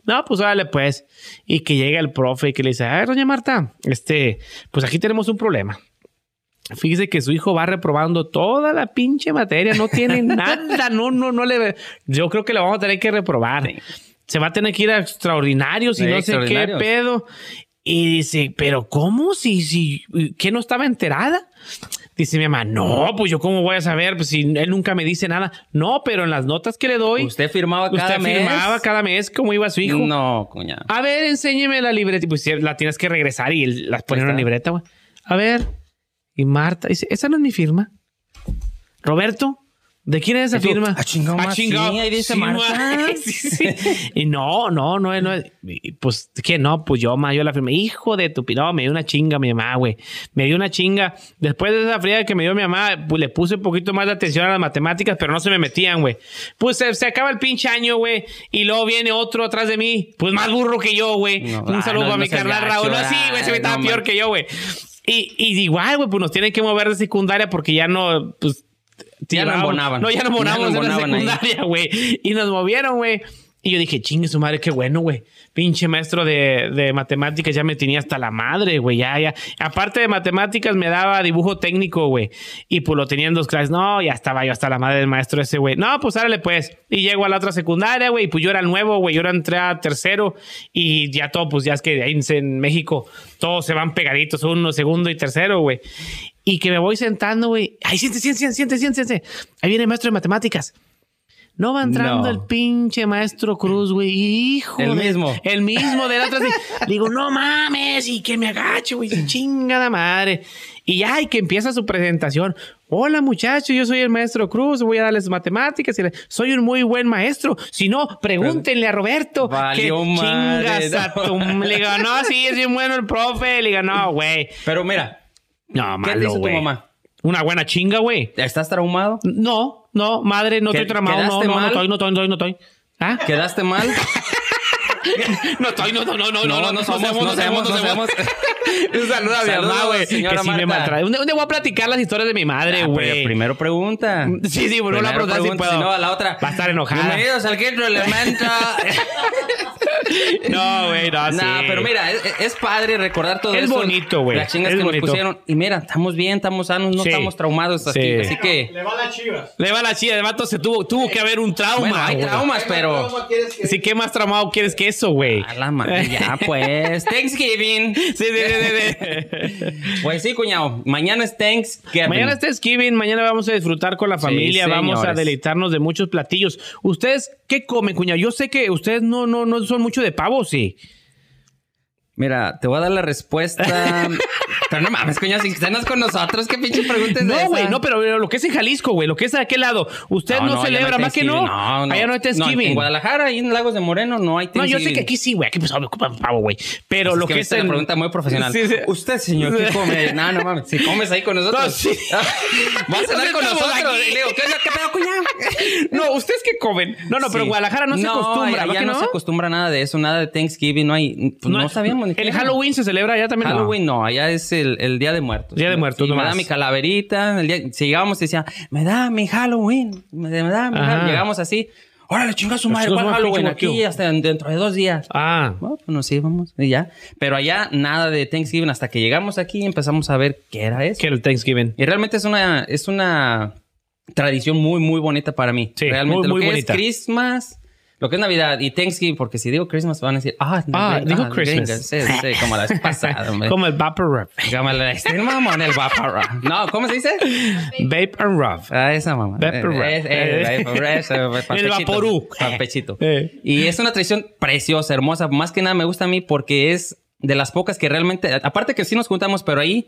Speaker 1: No, pues órale, pues. Y que llega el profe y que le dice, a ver, doña Marta, este, pues aquí tenemos un problema. Fíjese que su hijo va reprobando toda la pinche materia, no tiene nada, no, no, no le. Yo creo que le vamos a tener que reprobar.
Speaker 2: Sí.
Speaker 1: Se va a tener que ir a extraordinarios y
Speaker 2: Sí,
Speaker 1: no sé qué pedo. Y dice, pero ¿cómo? Si, si, ¿qué no estaba enterada? Dice mi mamá, no, pues yo cómo voy a saber, pues si él nunca me dice nada. No, pero en las notas que le doy,
Speaker 2: Usted firmaba cada
Speaker 1: usted
Speaker 2: mes.
Speaker 1: firmaba cada mes cómo iba su hijo.
Speaker 2: No, cuñado.
Speaker 1: A ver, enséñeme la libreta. Pues la tienes que regresar y las pone en una libreta, güey. A ver. Y Marta dice, esa no es mi firma. Roberto, ¿de quién es esa
Speaker 2: Y tú,
Speaker 1: firma?
Speaker 2: "Ah, chingado, sí, ahí dice Marta".
Speaker 1: Sí. Y no, no, no, no. Pues, ¿quién? No, pues yo, ma, yo la firmé. Hijo de tu... No, me dio una chinga mi mamá, güey. Me dio una chinga. Después de esa fría que me dio mi mamá, pues le puse un poquito más de atención a las matemáticas, pero no se me metían, güey. Pues se, se acaba el pinche año, güey. Y luego viene otro atrás de mí. Pues más burro que yo, güey.
Speaker 2: No,
Speaker 1: un
Speaker 2: ah,
Speaker 1: saludo
Speaker 2: no,
Speaker 1: a mi carnal Raúl. No, sí, güey, se me estaba peor que yo, güey. Y, y igual, güey, pues nos tienen que mover de secundaria porque ya no, pues...
Speaker 2: Ya no embonaban.
Speaker 1: No, ya no embonábamos en la secundaria, güey. Y nos movieron, güey. Y yo dije, chingue su madre, qué bueno, güey. Pinche maestro de, de matemáticas ya me tenía hasta la madre, güey. Ya, ya. Aparte de matemáticas, me daba dibujo técnico, güey. Y pues lo tenía en dos clases. No, ya estaba yo hasta la madre del maestro ese, güey. No, pues árale, pues. Y llego a la otra secundaria, güey. Y pues yo era nuevo, güey. Yo era entré a tercero. Y ya todo, pues ya es que ahí en México todos se van pegaditos, uno, segundo y tercero, güey. Y que me voy sentando, güey. Ay, siéntese, siéntese, siéntese, siéntese. Ahí viene el maestro de matemáticas. No va entrando
Speaker 2: No.
Speaker 1: el pinche maestro Cruz, güey. Hijo.
Speaker 2: El
Speaker 1: de-
Speaker 2: mismo.
Speaker 1: El mismo de la otra. Digo, no mames, y que me agache, güey. Chingada madre. Y ya, y que empieza su presentación. Hola, muchachos, yo soy el maestro Cruz, voy a darles matemáticas. y Soy un muy buen maestro. Si no, pregúntenle a Roberto.
Speaker 2: Valió
Speaker 1: que
Speaker 2: madre,
Speaker 1: chingas a
Speaker 2: no.
Speaker 1: tu... Le digo, no, sí, es bien bueno el profe. Le digo, no, güey.
Speaker 2: Pero mira,
Speaker 1: No,
Speaker 2: ¿qué
Speaker 1: malo,
Speaker 2: te dice tu mamá?
Speaker 1: Una buena chinga, güey.
Speaker 2: ¿Estás traumado?
Speaker 1: No, no, madre, no
Speaker 2: ¿Qué-
Speaker 1: estoy tramado. No, no, no estoy, no estoy, no estoy, no estoy. ¿Ah?
Speaker 2: ¿Quedaste mal?
Speaker 1: No estoy, no, no, no, no, no, no,
Speaker 2: somos, no somos, no somos.
Speaker 1: Un saludo a mi
Speaker 2: Saludos,
Speaker 1: mamá, güey. Que
Speaker 2: señora
Speaker 1: sí me
Speaker 2: Marta.
Speaker 1: maltrata. Un día voy a platicar las historias de mi madre,
Speaker 2: Ah,
Speaker 1: güey.
Speaker 2: primero pregunta.
Speaker 1: Sí, sí, bueno, la pregunta
Speaker 2: pregunta,
Speaker 1: puedo.
Speaker 2: si no, a la otra.
Speaker 1: Va a estar enojada.
Speaker 2: Bienvenidos al quinto elemento.
Speaker 1: No, güey, no, sí.
Speaker 2: Nah, pero mira, es, es padre recordar todo
Speaker 1: Es
Speaker 2: eso.
Speaker 1: bonito, güey.
Speaker 2: Las chingas
Speaker 1: Es
Speaker 2: que
Speaker 1: bonito.
Speaker 2: nos pusieron. Y mira, estamos bien, estamos sanos, no
Speaker 1: Sí.
Speaker 2: estamos traumados.
Speaker 1: Sí.
Speaker 2: Así que,
Speaker 3: Le va las chivas.
Speaker 1: Le va la chida, el vato se tuvo, tuvo que haber un trauma.
Speaker 2: bueno, hay traumas, pero...
Speaker 3: ¿Cómo quieres que
Speaker 1: Sí, ¿qué más traumado quieres que eso, güey?
Speaker 2: A la madre, ya pues. Thanksgiving.
Speaker 1: Sí, sí, sí, sí, sí.
Speaker 2: Pues sí, cuñado. Mañana es Thanksgiving.
Speaker 1: Mañana es Thanksgiving, mañana vamos a disfrutar con la
Speaker 2: Sí,
Speaker 1: familia, vamos a deleitarnos de muchos platillos. ¿Ustedes qué comen, cuñado? Yo sé que ustedes no, no, no son mucho de pavo, sí.
Speaker 2: Mira, te voy a dar la respuesta. pero no mames, cuñado, si cenas con nosotros, qué pinche pregunta es
Speaker 1: No, güey, no, pero lo que es en Jalisco, güey, lo que es de aquel lado. Usted no, celebra, más que no.
Speaker 2: No, no.
Speaker 1: Allá no hay Thanksgiving.
Speaker 2: en Guadalajara, ahí en Lagos de Moreno, no hay
Speaker 1: No,
Speaker 2: Thanksgiving.
Speaker 1: yo sé que aquí sí, güey, aquí pues me ocupan pavo, güey. Pero lo
Speaker 2: es
Speaker 1: que, es
Speaker 2: es una pregunta muy profesional.
Speaker 1: Sí, sí.
Speaker 2: Usted, señor, ¿qué come? No, no mames. Si comes ahí con nosotros.
Speaker 1: No, sí.
Speaker 2: Va a cenar con nosotros. Y le digo, ¿qué, pedo, cuñado?
Speaker 1: No, ¿ustedes qué comen? No, no, pero Guadalajara no, se acostumbra,
Speaker 2: allá
Speaker 1: ¿no?
Speaker 2: no,
Speaker 1: no?
Speaker 2: se acostumbra nada de eso, nada de Thanksgiving, no hay. Pues no, sabíamos
Speaker 1: El. Halloween se celebra allá también. no?
Speaker 2: Halloween no, allá es el, el Día de Muertos.
Speaker 1: Día de Muertos,
Speaker 2: me
Speaker 1: nomás.
Speaker 2: da mi calaverita. el día- si llegábamos y decía, me da mi Halloween. Me, me da mi. Halloween. Llegamos así. Órale, chinga su madre, ¿cuál Halloween? Aquí hasta dentro de dos días.
Speaker 1: Ah,
Speaker 2: Bueno, pues nos íbamos y ya. Pero allá nada de Thanksgiving hasta que llegamos aquí y empezamos a ver qué era eso.
Speaker 1: que el Thanksgiving.
Speaker 2: Y realmente es una, es una tradición muy, muy bonita para mí.
Speaker 1: Sí,
Speaker 2: realmente
Speaker 1: muy,
Speaker 2: lo
Speaker 1: muy
Speaker 2: que
Speaker 1: bonita.
Speaker 2: es Christmas, lo que es Navidad y Thanksgiving, porque si digo Christmas van a decir, ah,
Speaker 1: Ah, dijo
Speaker 2: ah,
Speaker 1: Christmas.
Speaker 2: gringa. Sí, sí, como la vez pasada.
Speaker 1: Como el Vapor Rub.
Speaker 2: Como la este mamón, el vapor. No, ¿cómo se dice?
Speaker 1: Vape and Rub.
Speaker 2: Ah, esa mamá.
Speaker 1: Vapor rub.
Speaker 2: Eh, eh, vapor, eso,
Speaker 1: El vaporú.
Speaker 2: pampechito.
Speaker 1: Eh.
Speaker 2: Y es una tradición preciosa, hermosa. Más que nada me gusta a mí porque es de las pocas que realmente, aparte que sí nos juntamos, pero ahí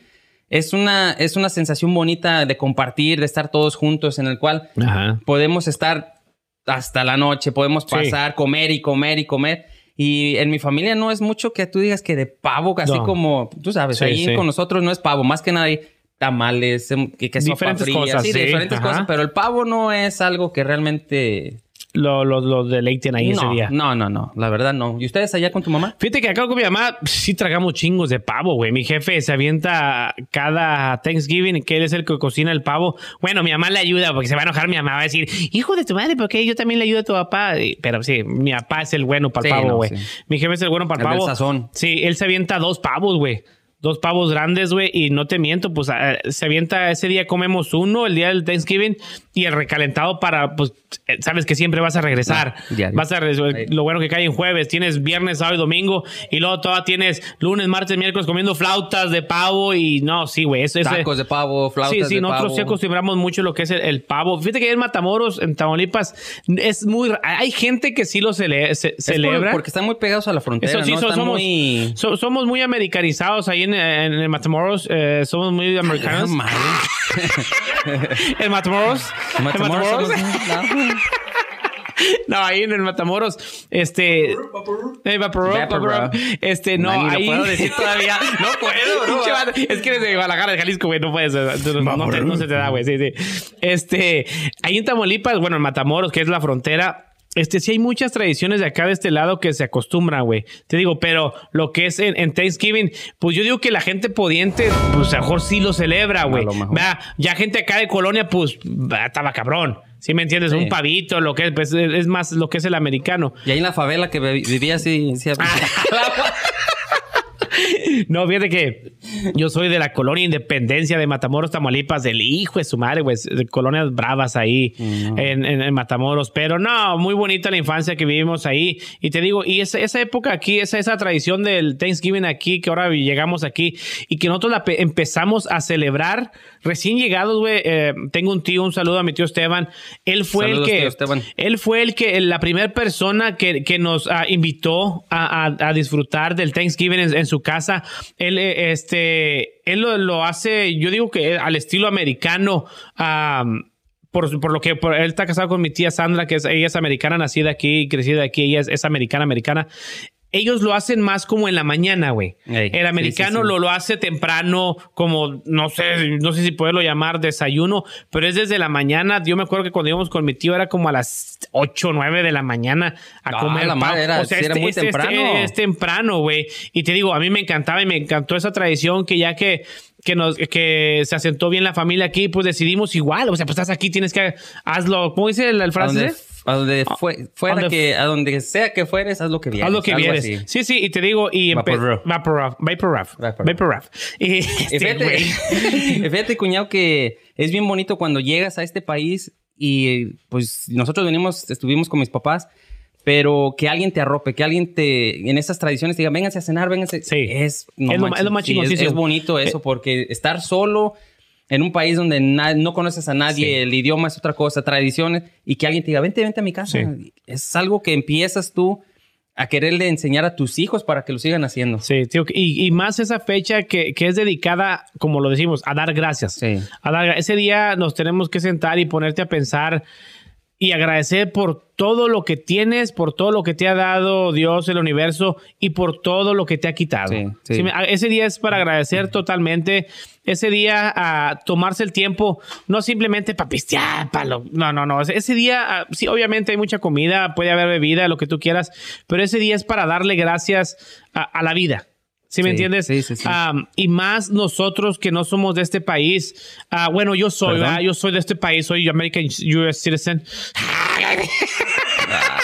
Speaker 2: es una, es una sensación bonita de compartir, de estar todos juntos, en el cual
Speaker 1: Ajá.
Speaker 2: podemos estar hasta la noche, podemos
Speaker 1: Sí.
Speaker 2: pasar, comer y comer y comer. Y en mi familia no es mucho que tú digas que de pavo, así
Speaker 1: No.
Speaker 2: como, tú sabes,
Speaker 1: Sí,
Speaker 2: ahí
Speaker 1: sí.
Speaker 2: con nosotros no es pavo, más que nada hay tamales, em, que, que sopa
Speaker 1: Diferentes
Speaker 2: fría,
Speaker 1: cosas,
Speaker 2: sí, diferentes
Speaker 1: ajá.
Speaker 2: cosas, pero el pavo no es algo que realmente...
Speaker 1: Lo, lo, lo deleiten ahí ese
Speaker 2: no,
Speaker 1: día.
Speaker 2: no, no, no, la verdad no. ¿Y ustedes allá con tu mamá?
Speaker 1: Fíjate que acá con mi mamá sí tragamos chingos de pavo, güey. Mi jefe se avienta cada Thanksgiving que él es el que cocina el pavo. Bueno, mi mamá le ayuda porque se va a enojar. Mi mamá va a decir, hijo de tu madre, ¿por qué yo también le ayudo a tu papá? Pero sí, mi papá es el bueno para el
Speaker 2: Sí,
Speaker 1: pavo,
Speaker 2: no,
Speaker 1: güey.
Speaker 2: sí.
Speaker 1: Mi jefe es el bueno para el
Speaker 2: El
Speaker 1: pavo.
Speaker 2: sazón.
Speaker 1: Sí, él se avienta dos pavos, güey. Dos pavos grandes, güey, y no te miento, pues ah, se avienta ese día comemos uno, el día del Thanksgiving, y el recalentado para, pues, eh, sabes que siempre vas a regresar.
Speaker 2: Ah, diario.
Speaker 1: vas a regresar.
Speaker 2: Sí.
Speaker 1: Lo bueno que cae en jueves, tienes viernes, sábado y domingo, y luego todavía tienes lunes, martes, miércoles comiendo flautas de pavo, y no, sí, güey, eso es.
Speaker 2: Tacos de pavo, flautas
Speaker 1: Sí, sí,
Speaker 2: de
Speaker 1: nosotros
Speaker 2: pavo.
Speaker 1: sí acostumbramos mucho lo que es el, el pavo. Fíjate que en Matamoros, en Tamaulipas, es muy. Hay gente que sí lo cele- se-
Speaker 2: por-
Speaker 1: celebra.
Speaker 2: porque están muy pegados a la frontera,
Speaker 1: Eso sí,
Speaker 2: ¿no?
Speaker 1: so- somos,
Speaker 2: muy...
Speaker 1: so- somos muy americanizados ahí en, en, el Matamoros. eh, somos muy americanos. ¿En Matamoros? ¿En
Speaker 2: Matamoros
Speaker 1: No, ahí en el Matamoros, este... Eh, Vaporub,
Speaker 2: Vaporub.
Speaker 1: Vaporub. Este, no,
Speaker 2: Ni lo
Speaker 1: ahí...
Speaker 2: puedo decir todavía. No puedo, no.
Speaker 1: Es que eres de Guadalajara, de Jalisco, güey, no puedes. No, no te- no se te da, güey. Sí, sí. Este, ahí en Tamaulipas, bueno, en Matamoros, que es la frontera. Este, sí hay muchas tradiciones de acá de este lado que se acostumbran, güey. Te digo, pero lo que es en, en Thanksgiving, pues yo digo que la gente pudiente, pues a lo mejor sí lo celebra, güey. Vea, Ya gente acá de Colonia, pues, estaba cabrón. ¿Sí me entiendes?
Speaker 2: Sí.
Speaker 1: Un pavito, lo que es, pues, es más lo que es el americano.
Speaker 2: Y ahí en la favela que vi- vivía así... sí,
Speaker 1: no, fíjate que yo soy de la colonia Independencia de Matamoros, Tamaulipas, del hijo de su madre, güey, de colonias bravas ahí en, en- en Matamoros. Pero no, muy bonita la infancia que vivimos ahí. Y te digo, y esa, esa época aquí, esa, esa tradición del Thanksgiving aquí, que ahora llegamos aquí y que nosotros la pe- empezamos a celebrar recién llegados, güey. eh, tengo un tío, un saludo a mi tío Esteban. Él fue
Speaker 2: Saludos,
Speaker 1: el que,
Speaker 2: Esteban.
Speaker 1: él fue el que, la primera persona que, que nos ah, invitó a, a- a disfrutar del Thanksgiving en, en su casa. Él, eh, este, él lo, hace, yo digo que al estilo americano. am, por, por lo que por- él está casado con mi tía Sandra, que es, ella es americana, nacida aquí, crecida aquí, ella es americana, americana. Ellos lo hacen más como en la mañana, güey.
Speaker 2: Ey,
Speaker 1: El americano
Speaker 2: sí, sí, sí.
Speaker 1: Lo, lo hace temprano, como no sé, no sé si poderlo llamar desayuno, pero es desde la mañana. Yo me acuerdo que cuando íbamos con mi tío era como a las 8 o 9 de la mañana a
Speaker 2: Ah,
Speaker 1: comer
Speaker 2: la madre, era-
Speaker 1: o sea,
Speaker 2: era
Speaker 1: este-
Speaker 2: muy
Speaker 1: este- este-
Speaker 2: temprano.
Speaker 1: es temprano, güey. Y te digo, a mí me encantaba y me encantó esa tradición que ya que que nos que se asentó bien la familia aquí, pues decidimos igual, o sea, pues estás aquí, tienes que hazlo, ¿cómo dice el, el
Speaker 2: donde, a donde fue- fuera que, a donde sea que fueres, haz lo que vieres.
Speaker 1: Haz lo que vienes.
Speaker 2: así.
Speaker 1: Sí, sí, y te digo, y
Speaker 2: Vaporruff.
Speaker 1: Vaporruff, Vaporruff,
Speaker 2: Vaporruff.
Speaker 1: Y este,
Speaker 2: fíjate, cuñado, que es bien bonito cuando llegas a este país y pues nosotros venimos, estuvimos con mis papás, pero que alguien te arrope, que alguien te, en esas tradiciones te diga, vénganse a cenar, vénganse.
Speaker 1: Sí.
Speaker 2: Es,
Speaker 1: Es lo- es lo más
Speaker 2: sí, es, es bonito eso, porque estar solo en un país donde no conoces a nadie,
Speaker 1: Sí.
Speaker 2: el idioma es otra cosa, tradiciones, y que alguien te diga, vente, vente a mi casa.
Speaker 1: Sí.
Speaker 2: Es algo que empiezas tú a quererle enseñar a tus hijos para que lo sigan haciendo.
Speaker 1: Sí, tío, y, y más esa fecha que, que es dedicada, como lo decimos, a dar gracias.
Speaker 2: Sí.
Speaker 1: A dar- ese día nos tenemos que sentar y ponerte a pensar y agradecer por todo lo que tienes, por todo lo que te ha dado Dios, el universo y por todo lo que te ha quitado.
Speaker 2: Sí, sí.
Speaker 1: Sí, me- a- ese día es para agradecer totalmente. Ese día a tomarse el tiempo, no simplemente para pistear, pa' lo- no, no, no. Ese- día, sí, obviamente hay mucha comida, puede haber bebida, lo que tú quieras, pero ese día es para darle gracias a, a la vida. ¿Sí me
Speaker 2: Sí,
Speaker 1: entiendes?
Speaker 2: sí, sí, sí.
Speaker 1: Am, y más nosotros que no somos de este país. Ah, bueno, yo soy. ¿verdad? Yo soy de este país, soy American US citizen.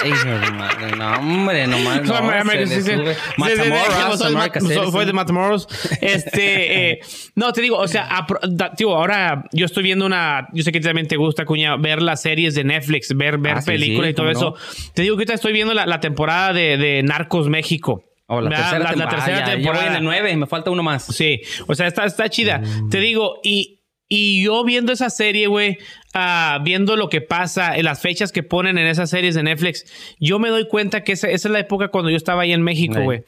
Speaker 2: Ay, madre, no, hombre, nomás. No, se.
Speaker 1: Sí, sí, sí,
Speaker 2: Matamoros,
Speaker 1: soy de soy-. Soy Matamoros. Este, eh, no, te digo, o sea, apro- da- tío, ahora yo estoy viendo una, yo sé que también te gusta, cuña, ver las series de Netflix, ver, ver
Speaker 2: Ah, sí,
Speaker 1: películas
Speaker 2: sí,
Speaker 1: y todo eso. Te digo que ahorita estoy viendo la, la temporada de, de Narcos México.
Speaker 2: Oh, la, tercera
Speaker 1: La- la
Speaker 2: temporada.
Speaker 1: tercera
Speaker 2: voy en 9, me falta uno más.
Speaker 1: Sí, o sea, está, está chida.
Speaker 2: Mm.
Speaker 1: Te digo, y, y yo viendo esa serie, güey, ah, viendo lo que pasa, en las fechas que ponen en esas series de Netflix, yo me doy cuenta que esa, esa es la época cuando yo estaba ahí en México, güey.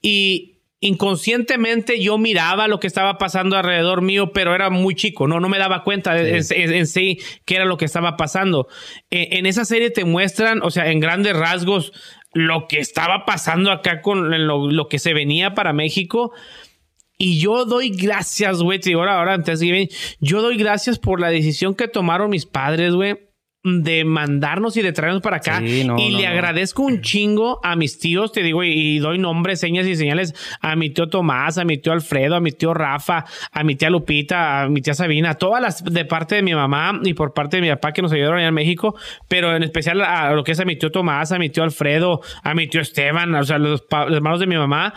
Speaker 1: Y inconscientemente yo miraba lo que estaba pasando alrededor mío, pero era muy chico, no, no me daba cuenta de- en, en- en sí qué era lo que estaba pasando. En, en esa serie te muestran, o sea, en grandes rasgos, lo que estaba pasando acá con lo, lo que se venía para México. Y yo doy gracias, güey. te digo, Ahora, ahora, antes de yo doy gracias por la decisión que tomaron mis padres, güey, de mandarnos y de traernos para acá.
Speaker 2: Sí, no,
Speaker 1: y
Speaker 2: no,
Speaker 1: le
Speaker 2: no.
Speaker 1: agradezco un chingo a mis tíos, te digo, y, y doy nombres, señas y señales a mi tío Tomás, a mi tío Alfredo, a mi tío Rafa, a mi tía Lupita, a mi tía Sabina, a todas las de parte de mi mamá y por parte de mi papá que nos ayudaron allá en México, pero en especial a lo que es a mi tío Tomás, a mi tío Alfredo, a mi tío Esteban, o sea, los, los hermanos de mi mamá,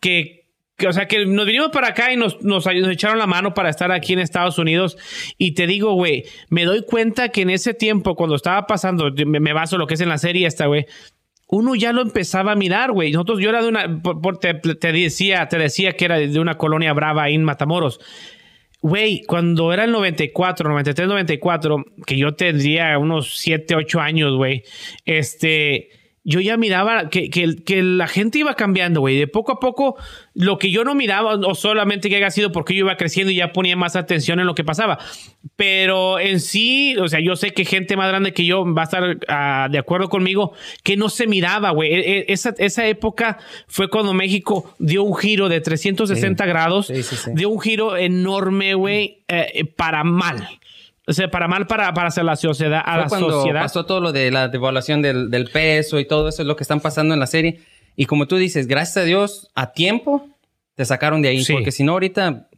Speaker 1: que, que, o sea, que nos vinimos para acá y nos, nos, nos echaron la mano para estar aquí en Estados Unidos. Y te digo, güey, me doy cuenta que en ese tiempo, cuando estaba pasando, me, me baso lo que es en la serie esta, güey, uno ya lo empezaba a mirar, güey. Nosotros, yo era de una, por- por- te, te decía, te decía que era de una colonia brava ahí en Matamoros. Güey, cuando era el 94, 93, 94, que yo tendría unos 7, 8 años, güey, este, yo ya miraba que, que, que la gente iba cambiando, güey. De poco a poco, lo que yo no miraba, o solamente que haya sido porque yo iba creciendo y ya ponía más atención en lo que pasaba. Pero en sí, o sea, yo sé que gente más grande que yo va a estar ah, de acuerdo conmigo, que no se miraba, güey. E- e- Esa, esa época fue cuando México dio un giro de 360 grados,
Speaker 2: Sí, sí, sí.
Speaker 1: dio un giro enorme, güey, eh, para mal. O sea, para mal para, para hacer la sociedad, a
Speaker 2: Fue
Speaker 1: la
Speaker 2: cuando
Speaker 1: sociedad.
Speaker 2: pasó todo lo de la devaluación del, del peso y todo eso es lo que están pasando en la serie. Y como tú dices, gracias a Dios, a tiempo te sacaron de ahí.
Speaker 1: Sí.
Speaker 2: Porque si no, ahorita.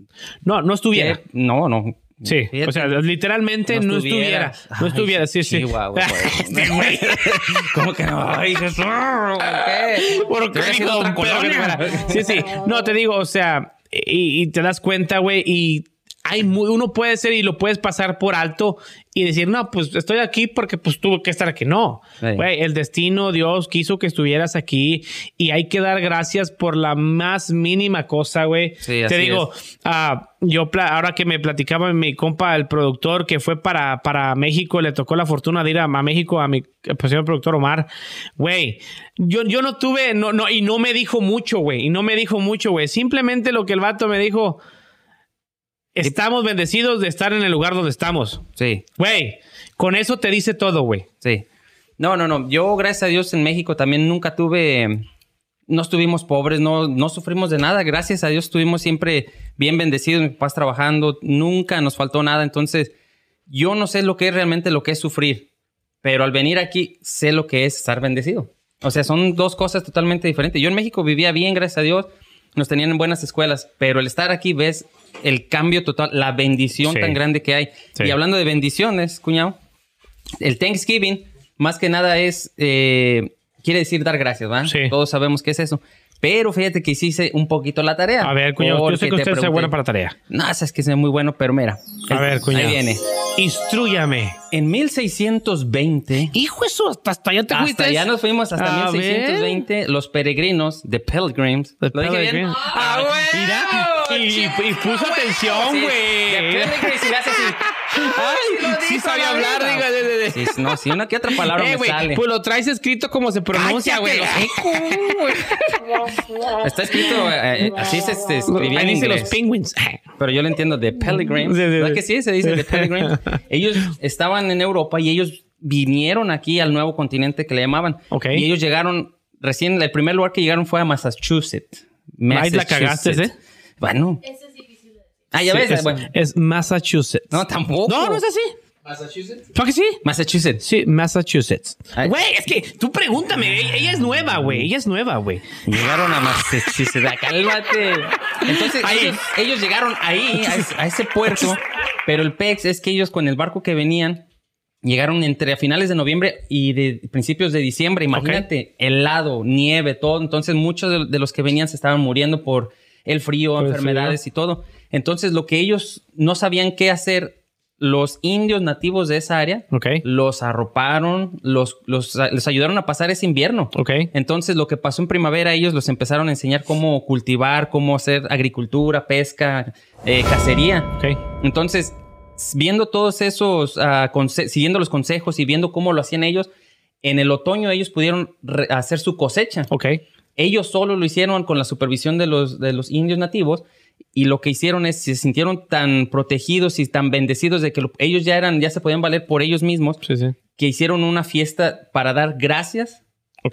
Speaker 1: No, no estuviera.
Speaker 2: ¿qué? No, no.
Speaker 1: Sí,
Speaker 2: Fíjate.
Speaker 1: o sea, literalmente no, estuviera. No
Speaker 2: Ay,
Speaker 1: estuviera, sí, sí.
Speaker 2: Güey.
Speaker 1: Este.
Speaker 2: ¿Cómo que no? Ay, Jesús. ¿Por qué?
Speaker 1: Sí, sí. No, te digo, o sea, y, y te das cuenta, güey, y hay muy, uno puede ser y lo puedes pasar por alto y decir, no, pues estoy aquí porque pues tuve que estar aquí. No,
Speaker 2: Sí.
Speaker 1: güey, el destino, Dios quiso que estuvieras aquí y hay que dar gracias por la más mínima cosa, güey.
Speaker 2: Sí,
Speaker 1: te digo, ah, yo ahora que me platicaba mi compa, el productor que fue para, para México, le tocó la fortuna de ir a, a México a mi pues, señor productor Omar. Güey, yo, yo no tuve, no, no, y no me dijo mucho, güey, y no me dijo mucho, güey. Simplemente lo que el vato me dijo, estamos bendecidos de estar en el lugar donde estamos.
Speaker 2: Sí,
Speaker 1: Güey, con eso te dice todo, güey.
Speaker 2: sí. No, no, no. Yo, gracias a Dios, en México también nunca tuve. No estuvimos pobres, no, no sufrimos de nada. Gracias a Dios estuvimos siempre bien bendecidos, mis papás trabajando, nunca nos faltó nada. Entonces, yo no sé lo que es realmente lo que es sufrir, pero al venir aquí sé lo que es estar bendecido. O sea, son dos cosas totalmente diferentes. Yo en México vivía bien, gracias a Dios, nos tenían en buenas escuelas, pero el estar aquí ves el cambio total, la bendición
Speaker 1: Sí.
Speaker 2: tan grande que hay.
Speaker 1: Sí.
Speaker 2: Y hablando de bendiciones, cuñado, el Thanksgiving más que nada es, eh, quiere decir dar gracias, ¿va?
Speaker 1: Sí.
Speaker 2: Todos sabemos qué es eso. Pero fíjate que hice un poquito la tarea.
Speaker 1: A ver, cuñado, yo sé que
Speaker 2: te
Speaker 1: usted
Speaker 2: pregunté-
Speaker 1: bueno para tarea.
Speaker 2: No, es que sea muy bueno, pero mira.
Speaker 1: A ver, cuñado.
Speaker 2: Ahí viene.
Speaker 1: Instrúyame.
Speaker 2: En 1620,
Speaker 1: Hijo eso, hasta, hasta allá te
Speaker 2: hasta ya nos fuimos hasta
Speaker 1: A
Speaker 2: 1620, los peregrinos de Pilgrims.
Speaker 1: The
Speaker 2: ¿Lo dije bien?
Speaker 1: Pilgrims.
Speaker 2: ¡Ah, güey!
Speaker 1: Mira, y- y puso atención, güey.
Speaker 2: Hace así.
Speaker 1: Ay, sí sabía hablar, diga, de, de, de.
Speaker 2: Sí, no, si una que otra palabra
Speaker 1: Eh,
Speaker 2: me sale.
Speaker 1: pues lo traes escrito como se pronuncia, güey.
Speaker 2: Está escrito, eh, eh, así se, se escribía
Speaker 1: Ahí
Speaker 2: en
Speaker 1: dice
Speaker 2: inglés.
Speaker 1: los penguins.
Speaker 2: Pero yo lo entiendo de
Speaker 1: sí,
Speaker 2: ¿Verdad
Speaker 1: sí.
Speaker 2: que sí? Se dice de Pilgrims. ellos estaban en Europa y ellos vinieron aquí al nuevo continente que le llamaban.
Speaker 1: Ok.
Speaker 2: Y ellos llegaron, recién, el primer lugar que llegaron fue a Massachusetts.
Speaker 1: Ahí la cagaste, ¿eh?
Speaker 2: Bueno.
Speaker 4: Ese es difícil de decir.
Speaker 2: Ah, ya
Speaker 1: Sí,
Speaker 2: ves.
Speaker 1: es,
Speaker 2: bueno.
Speaker 1: es Massachusetts.
Speaker 2: No, tampoco.
Speaker 1: No, no es así.
Speaker 3: Massachusetts.
Speaker 1: ¿Para que sí?
Speaker 2: Massachusetts.
Speaker 1: Sí, Massachusetts. Güey, es que tú pregúntame. Ella, ella es nueva, güey. Ella es nueva, güey.
Speaker 2: Llegaron a Massachusetts. Cálmate. Entonces,
Speaker 1: Ahí.
Speaker 2: ellos, ellos llegaron ahí, a, ese- a ese puerto. Pero el PEX es que ellos con el barco que venían, llegaron entre a finales de noviembre y de principios de diciembre. Imagínate, helado, nieve, todo. Entonces, muchos de, de los que venían se estaban muriendo por el frío,
Speaker 1: el
Speaker 2: enfermedades y todo. Entonces, lo que ellos no sabían qué hacer, los indios nativos de esa área, los arroparon, los, los, les ayudaron a pasar ese invierno. Entonces, lo que pasó en primavera, ellos los empezaron a enseñar cómo cultivar, cómo hacer agricultura, pesca, eh, cacería. Entonces, viendo todos esos, ah, siguiendo los consejos y viendo cómo lo hacían ellos, en el otoño ellos pudieron hacer su cosecha. Ellos solo lo hicieron con la supervisión de los, de los indios nativos y lo que hicieron es se sintieron tan protegidos y tan bendecidos de que lo- ellos ya eran, ya se podían valer por ellos mismos,
Speaker 1: Sí, sí.
Speaker 2: que hicieron una fiesta para dar gracias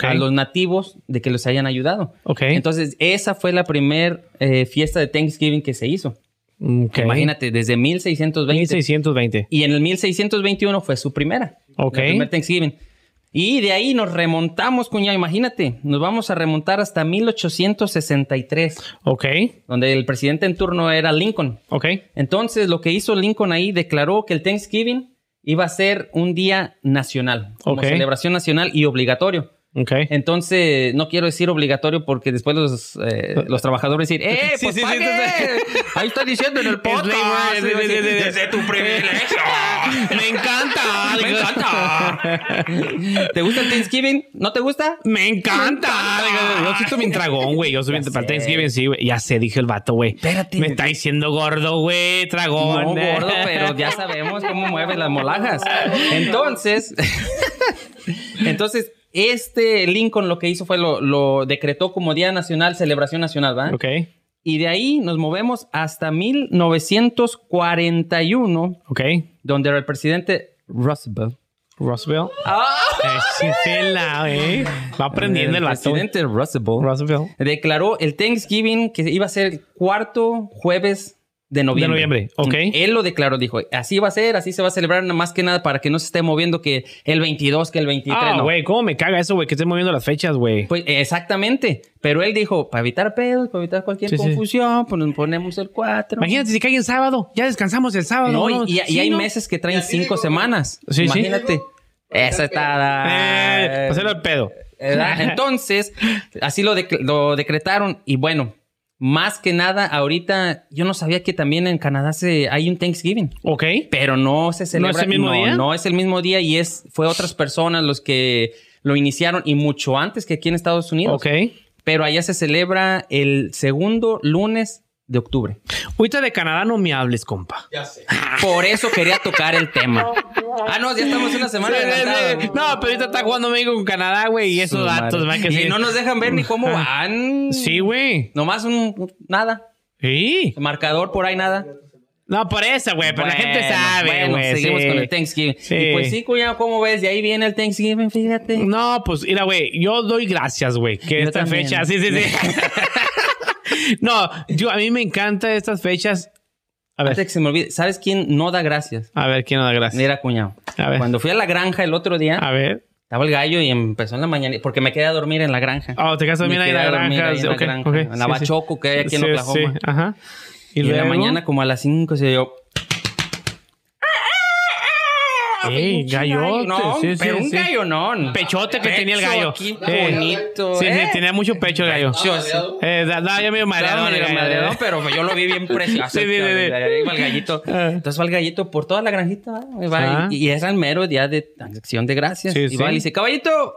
Speaker 2: a los nativos de que los hayan ayudado. Entonces, esa fue la primera fiesta de Thanksgiving que se hizo.
Speaker 1: Ok.
Speaker 2: Imagínate, desde 1620.
Speaker 1: 1620.
Speaker 2: Y en el 1621 fue su primera.
Speaker 1: Ok.
Speaker 2: La primera Thanksgiving. Y de ahí nos remontamos, cuñado. Imagínate, nos vamos a remontar hasta 1863,
Speaker 1: Ok.
Speaker 2: donde el presidente en turno era Lincoln.
Speaker 1: Ok.
Speaker 2: Entonces, lo que hizo Lincoln ahí declaró que el Thanksgiving iba a ser un día nacional, como celebración nacional y obligatorio.
Speaker 1: Ok.
Speaker 2: Entonces, no quiero decir obligatorio porque después los, eh, los trabajadores decir, ¡eh,
Speaker 1: Sí,
Speaker 2: pues
Speaker 1: sí, sí,
Speaker 2: pague!
Speaker 1: sí,
Speaker 2: Ahí está diciendo en el podcast.
Speaker 1: sí, sí.
Speaker 2: Desde tu privilegio.
Speaker 1: Me encanta.
Speaker 2: Me encanta. ¿Te gusta el Thanksgiving? ¿No te gusta?
Speaker 1: Me encanta. Yo siento bien tragón, güey. Yo soy bien para. Thanksgiving, sí, güey. Ya sé, dije el vato, güey.
Speaker 2: Espérate.
Speaker 1: Me está diciendo gordo, güey. Tragón.
Speaker 2: No, gordo, pero ya sabemos cómo mueve las molajas. Entonces, entonces, este Lincoln lo que hizo fue lo, lo decretó como Día Nacional, celebración nacional, ¿va?
Speaker 1: Ok.
Speaker 2: Y de ahí nos movemos hasta 1941,
Speaker 1: Ok.
Speaker 2: donde el presidente Roosevelt.
Speaker 1: Roosevelt.
Speaker 2: ¡Ah!
Speaker 1: Eh, pela, güey. Va aprendiendo el,
Speaker 2: el presidente Roosevelt
Speaker 1: Roosevelt.
Speaker 2: declaró el Thanksgiving que iba a ser el cuarto jueves de noviembre.
Speaker 1: De noviembre, ok.
Speaker 2: Él lo declaró, dijo, así va a ser, así se va a celebrar, nada más que nada para que no se esté moviendo que el 22, que el 23,
Speaker 1: Ah,
Speaker 2: no.
Speaker 1: güey, ¿cómo me caga eso, güey? Que estén moviendo las fechas, güey.
Speaker 2: Pues exactamente. Pero él dijo, para evitar pedos, para evitar cualquier
Speaker 1: Sí, sí.
Speaker 2: confusión, pues nos ponemos el 4.
Speaker 1: Imagínate si cae en sábado. Ya descansamos el sábado.
Speaker 2: No,
Speaker 1: ¿no?
Speaker 2: y, y- y
Speaker 1: Sí,
Speaker 2: hay
Speaker 1: ¿no?
Speaker 2: meses que traen cinco
Speaker 3: digo,
Speaker 2: semanas.
Speaker 1: Sí, sí.
Speaker 2: Imagínate. Esa está.
Speaker 1: Eh, pasarlo al pedo.
Speaker 2: ¿verdad? Entonces, así lo decretaron. Y bueno, más que nada, ahorita yo no sabía que también en Canadá se, hay un Thanksgiving.
Speaker 1: Ok.
Speaker 2: Pero no se celebra.
Speaker 1: el mismo
Speaker 2: no,
Speaker 1: día?
Speaker 2: No es el mismo día y es, fue otras personas los que lo iniciaron y mucho antes que aquí en Estados Unidos.
Speaker 1: Ok.
Speaker 2: Pero allá se celebra el segundo lunes de octubre.
Speaker 1: Ahorita de Canadá no me hables, compa.
Speaker 3: Ya sé.
Speaker 2: Por eso quería tocar el tema. Ah, no, ya estamos una semana
Speaker 1: Sí, sí,
Speaker 2: adelantados.
Speaker 1: sí. No, pero ahorita está jugando México con Canadá, güey. Y esos
Speaker 2: Su
Speaker 1: datos, man, que
Speaker 2: y
Speaker 1: sí.
Speaker 2: no nos dejan ver ni cómo van.
Speaker 1: Sí, güey.
Speaker 2: Nomás un, un- nada.
Speaker 1: Sí.
Speaker 2: Marcador por ahí nada.
Speaker 1: No, por eso, güey. Pero la gente sabe,
Speaker 2: bueno,
Speaker 1: güey.
Speaker 2: seguimos
Speaker 1: sí.
Speaker 2: con el Thanksgiving.
Speaker 1: Sí.
Speaker 2: Y pues sí, cuñado, ¿cómo ves? De ahí viene el Thanksgiving, fíjate.
Speaker 1: No, pues mira, güey, yo doy gracias, güey, que
Speaker 2: Yo
Speaker 1: esta
Speaker 2: también.
Speaker 1: fecha, sí, sí, sí. no, yo a mí me encantan estas fechas. A
Speaker 2: Antes
Speaker 1: ver,
Speaker 2: que se me olvide, ¿sabes quién no da gracias?
Speaker 1: a ver, ¿quién nos da gracias?
Speaker 2: Mira, cuñado.
Speaker 1: A ver.
Speaker 2: Cuando fui a la granja el otro día,
Speaker 1: A ver.
Speaker 2: estaba el gallo y empezó en la mañana, porque me quedé a dormir en la granja.
Speaker 1: Oh, te quedas también ahí en la
Speaker 2: a dormir
Speaker 1: granja.
Speaker 2: ahí en la
Speaker 1: ok,
Speaker 2: granja, en la
Speaker 1: sí, sí.
Speaker 2: Bachoco que hay aquí en Oklahoma.
Speaker 1: sí, ajá.
Speaker 2: Y, en la mañana, como a las 5, se yo.
Speaker 1: Ey, gallote.
Speaker 2: No,
Speaker 1: sí, sí,
Speaker 2: pero un
Speaker 1: sí.
Speaker 2: gallo no.
Speaker 1: Pechote que tenía el
Speaker 2: Pecho
Speaker 1: gallo.
Speaker 2: aquí, bonito.
Speaker 1: Sí, sí,
Speaker 2: ¿eh?
Speaker 1: tenía mucho pecho el gallo.
Speaker 2: Pecho, sí.
Speaker 1: Eh, medio mareado.
Speaker 2: Pero yo lo vi bien precioso.
Speaker 1: Sí, sí, sí, sí.
Speaker 2: Va el gallito.
Speaker 1: Ah.
Speaker 2: Entonces va el gallito por toda la granjita. Va,
Speaker 1: Ah.
Speaker 2: y, y era el mero día de acción de gracias.
Speaker 1: Sí,
Speaker 2: y va
Speaker 1: sí.
Speaker 2: y dice, caballito,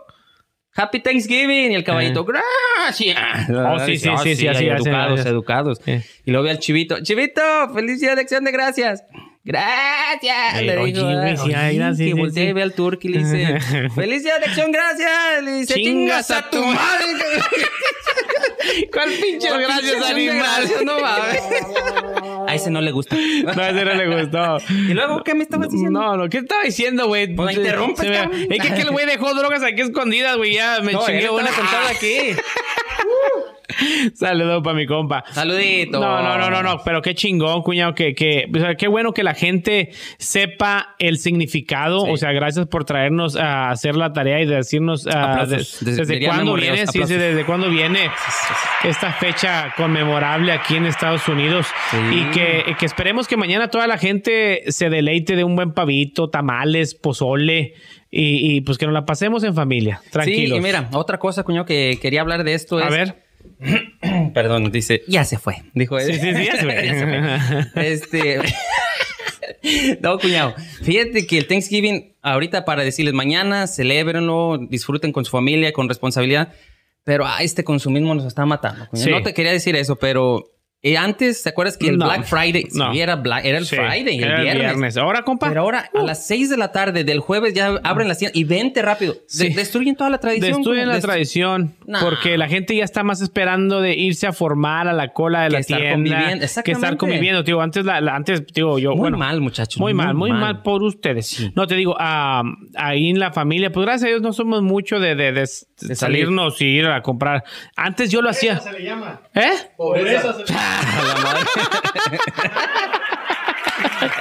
Speaker 2: Happy Thanksgiving. Y el caballito, gracias.
Speaker 1: Oh, sí, sí, sí, sí, así
Speaker 2: Educados,
Speaker 1: gracias.
Speaker 2: educados.
Speaker 1: Sí.
Speaker 2: Y luego ve al chivito, chivito, feliz día de acción de gracias. Gracias.
Speaker 1: Eh,
Speaker 2: le
Speaker 1: oye,
Speaker 2: dijo,
Speaker 1: güey, sí, ay,
Speaker 2: oye,
Speaker 1: gracias,
Speaker 2: que
Speaker 1: sí,
Speaker 2: voltea
Speaker 1: sí.
Speaker 2: y ve al turco y le dice, feliz día de acción, gracias. Le dice, chingas a tu madre.
Speaker 1: ¿Cuál pinche
Speaker 2: ¿Cuál
Speaker 1: gracias, animal?
Speaker 2: gracias? No mames. A ese no le gusta.
Speaker 1: No, a ese no le gustó.
Speaker 2: ¿Y luego qué me estabas diciendo?
Speaker 1: No, no, ¿qué estaba diciendo, güey?
Speaker 2: Pues me interrumpes,
Speaker 1: me-. Es que aquel güey dejó drogas aquí escondidas, güey. Ya me
Speaker 2: No,
Speaker 1: chingué una.
Speaker 2: sentado aquí.
Speaker 1: Saludos para mi compa.
Speaker 2: Saludito.
Speaker 1: No, no, no, no, no, pero qué chingón, cuñado, que, que, o sea, qué bueno que la gente sepa el significado,
Speaker 2: Sí.
Speaker 1: o sea, gracias por traernos a hacer la tarea y de decirnos ah, de-
Speaker 2: Des-
Speaker 1: desde
Speaker 2: diría
Speaker 1: cuándo viene, sí, sí,
Speaker 2: aplausos.
Speaker 1: desde cuándo viene esta fecha conmemorable aquí en Estados Unidos y que, que esperemos que mañana toda la gente se deleite de un buen pavito, tamales, pozole y, y, pues que nos la pasemos en familia, tranquilos.
Speaker 2: Sí, y mira, otra cosa, cuñado, que quería hablar de esto es...
Speaker 1: a ver.
Speaker 2: Perdón, dice, ya se fue. Dijo él.
Speaker 1: Sí, sí, sí, ya se fue.
Speaker 2: Este... no, cuñado. Fíjate que el Thanksgiving, ahorita para decirles mañana, celébrenlo, disfruten con su familia, con responsabilidad. Pero ah, este consumismo nos está matando. cuñado.
Speaker 1: Sí.
Speaker 2: No te quería decir eso, pero eh, antes, ¿te acuerdas que el
Speaker 1: No.
Speaker 2: Black Friday
Speaker 1: No.
Speaker 2: sí, era, Black- era el
Speaker 1: Sí,
Speaker 2: Friday, el
Speaker 1: era
Speaker 2: viernes.
Speaker 1: Ahora, compa.
Speaker 2: Pero ahora, a las 6 de la tarde del jueves ya abren las tiendas y vente rápido. De-
Speaker 1: Sí.
Speaker 2: destruyen toda la tradición.
Speaker 1: Destruyen la tradición
Speaker 2: Nah.
Speaker 1: porque la gente ya está más esperando de irse a formar a la cola de
Speaker 2: Que
Speaker 1: la
Speaker 2: estar
Speaker 1: tienda
Speaker 2: conviviendo.
Speaker 1: que estar conviviendo. Tío, antes, la, la- antes, digo yo,
Speaker 2: Muy
Speaker 1: bueno,
Speaker 2: mal, muchachos.
Speaker 1: Muy mal, muy mal, por ustedes. No te digo, ah, ahí en la familia, pues gracias a Dios no somos mucho de, de- de- de
Speaker 2: salir.
Speaker 1: salirnos y ir a comprar. Antes yo lo hacía.
Speaker 3: se le llama.
Speaker 1: ¿Eh?
Speaker 3: Pobreza. se le llama.
Speaker 2: A la madre.